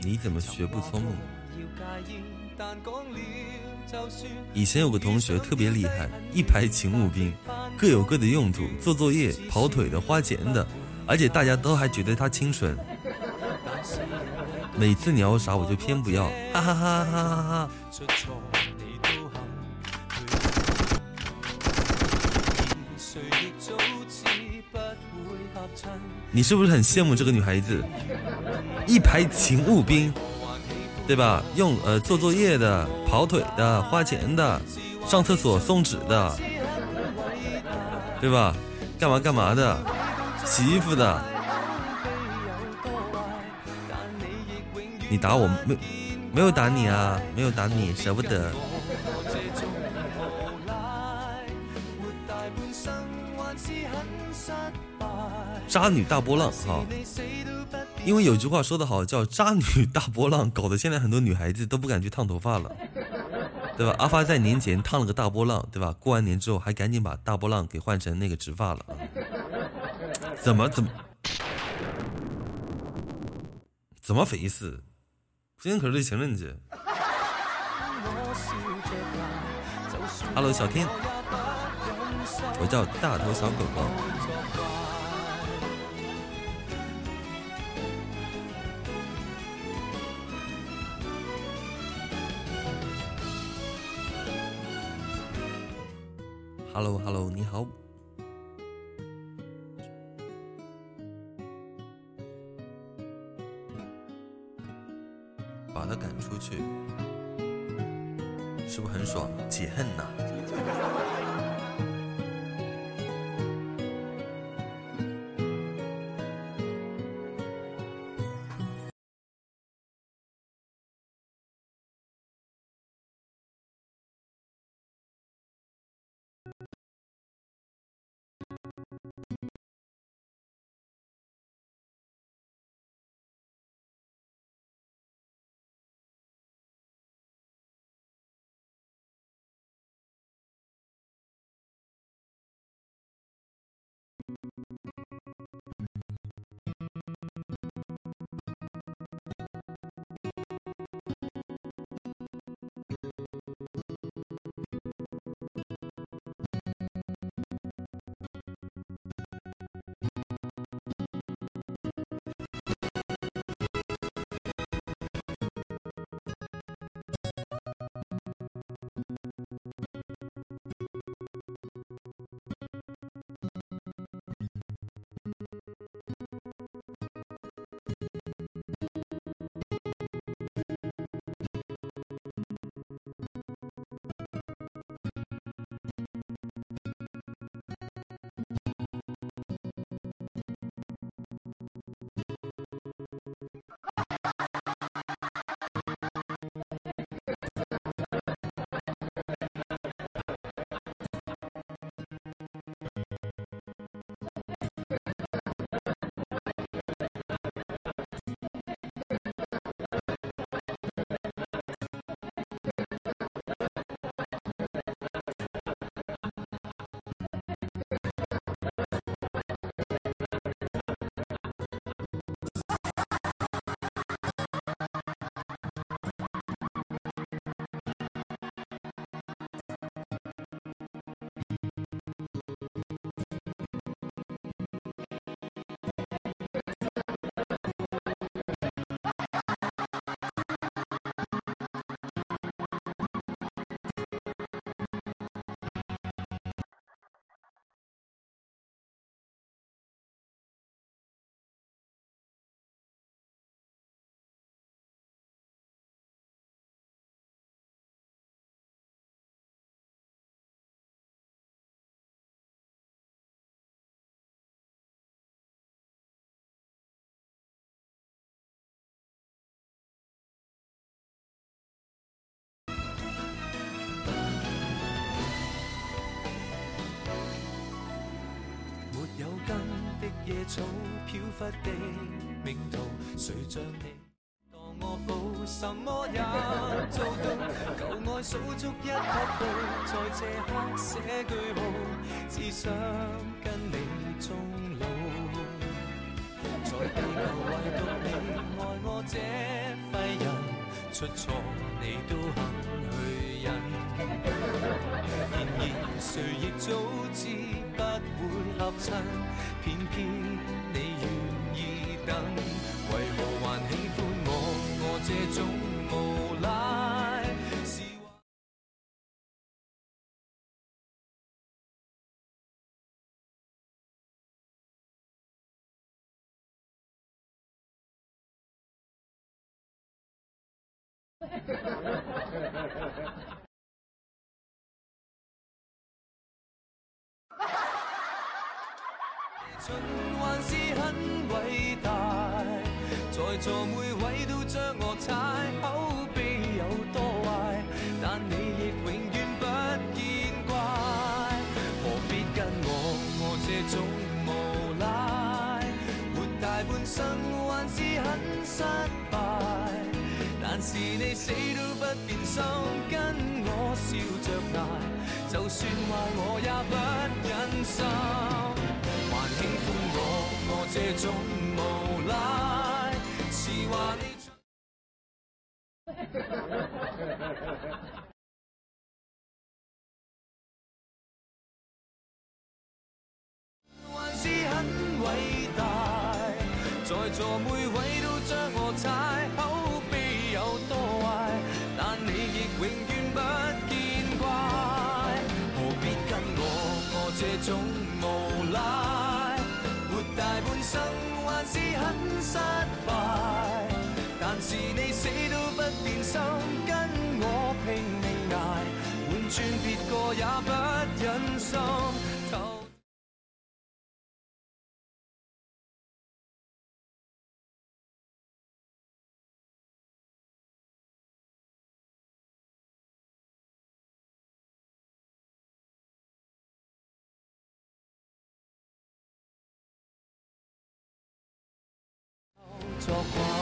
你怎么学不聪明？以前有个同学特别厉害，一排勤务兵，各有各的用途，做作业、跑腿的、花钱的，而且大家都还觉得他清纯。每次你要啥，我就偏不要，哈哈哈哈哈哈！你是不是很羡慕这个女孩子？一排勤务兵，对吧？用呃做作业的、跑腿的、花钱的、上厕所送纸的，对吧？干嘛干嘛的？洗衣服的。你打我没没有打你啊？没有打你，舍不得。渣女大波浪哈，因为有句话说得好，叫渣女大波浪，搞得现在很多女孩子都不敢去烫头发了，对吧？阿发在年前烫了个大波浪，对吧？过完年之后还赶紧把大波浪给换成那个直发了，怎么怎么怎么匪夷思？今天可是情人节。Hello，小天，我叫大头小狗狗。Hello，Hello，你好，把他赶出去，是不是很爽？解恨呐！有根的野草，飘忽的命途，谁像你？当我抱什么也做到，旧爱数足一匹布，在这刻写句号，只想跟你终老。在地球唯独你爱我这废人，出错你都肯。然谁亦早知不会合衬，偏偏你愿意等，为何还喜欢我？我这种无赖 (laughs) 是话。循还是很伟大，在座每位都将我踩，口碑有多坏，但你亦永远不见怪。何必跟我我这种无赖，活大半生还是很失败。但是你死都不變心，跟我笑着挨，就算壞我也不忍心。这种无赖，是话你。还是很伟大，在座每。拼命捱，換轉別個也不忍心。投作怪。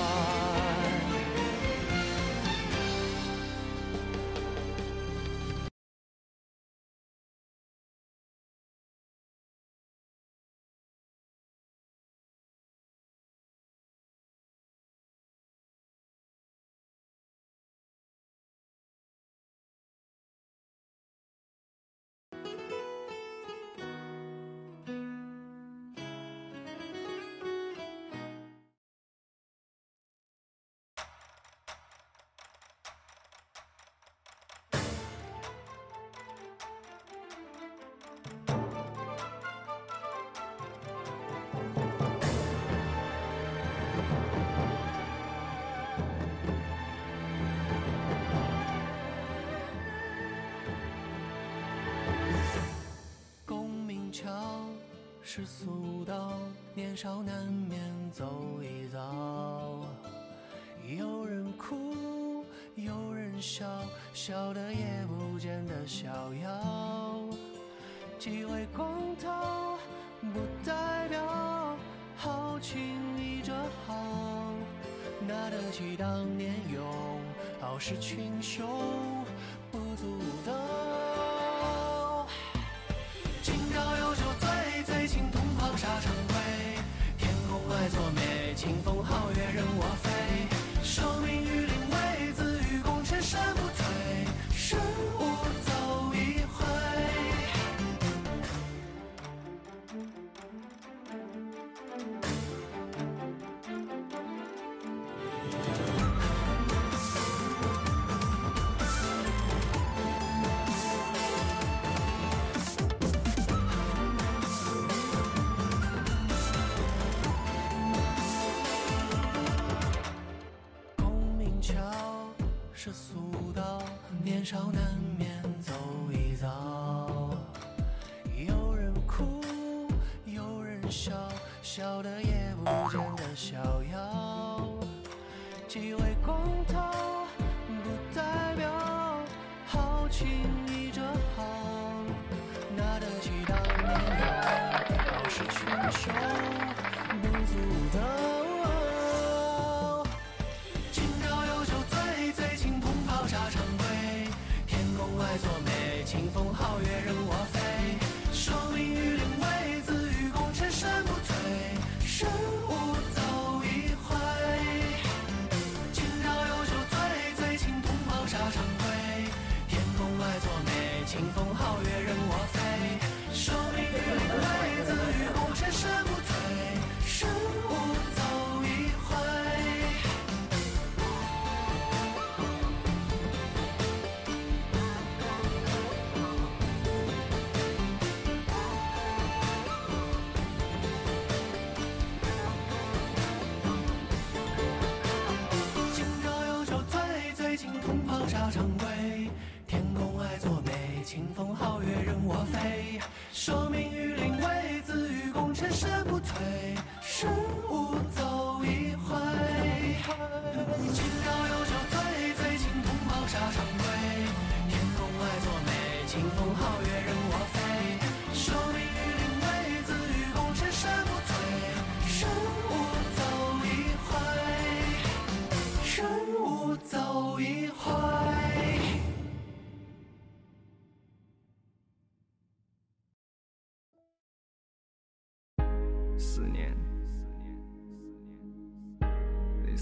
是俗道，年少难免走一遭。有人哭，有人笑，笑得也不见得逍遥。几回光头，不代表好轻易就好。拿得起当年勇，傲视群雄，不足道。清风皓月任我飞。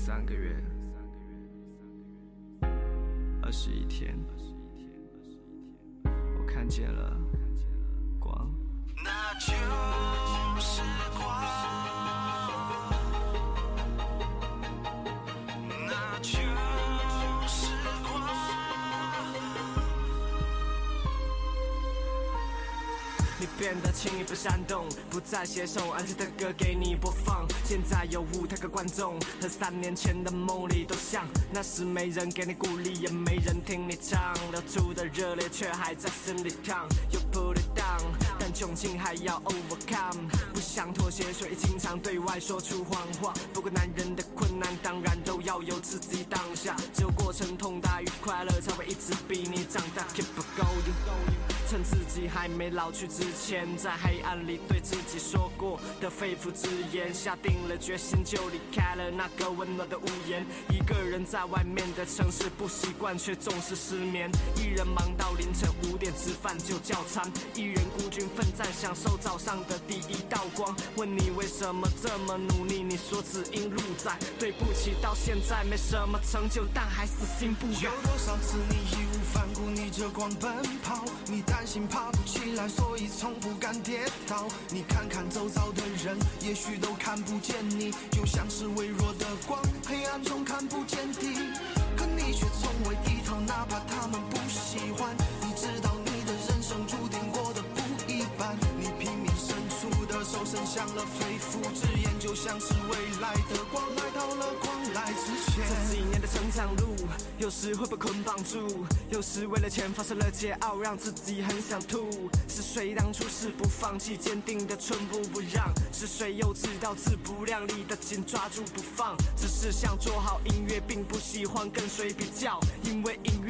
三个月，二十一天，我看见了变得轻易不煽动，不再携手，安静的歌给你播放。现在有舞台的观众，和三年前的梦里都像。那时没人给你鼓励，也没人听你唱，流出的热泪却还在心里烫。You put it down，但窘境还要 overcome。不想妥协，所以经常对外说出谎话。不过男人的困难当然都要有自己当下，只有过程痛大于快乐，才会一直逼你长大。Keep going。趁自己还没老去之前，在黑暗里对自己说过的肺腑之言，下定了决心就离开了那个温暖的屋檐。一个人在外面的城市不习惯，却总是失眠。一人忙到凌晨五点吃饭就叫餐，一人孤军奋战享受早上的第一道光。问你为什么这么努力，你说只因路窄。对不起，到现在没什么成就，但还死心不改有。多少次你义无反顾逆着光奔跑？你担心爬不起来，所以从不敢跌倒。你看看周遭的人，也许都看不见你，就像是微弱的光，黑暗中看不见底。可你却从未低头，哪怕他们不喜欢。你知道你的人生注定过得不一般。你拼命伸出的手伸向了肺腑之言，就像是未来的光来到了光来之前。成长路，有时会被捆绑住，有时为了钱发生了桀骜，让自己很想吐。是谁当初誓不放弃，坚定的寸步不让？是谁又知道自不量力的紧抓住不放？只是想做好音乐，并不喜欢跟谁比较，因为音乐。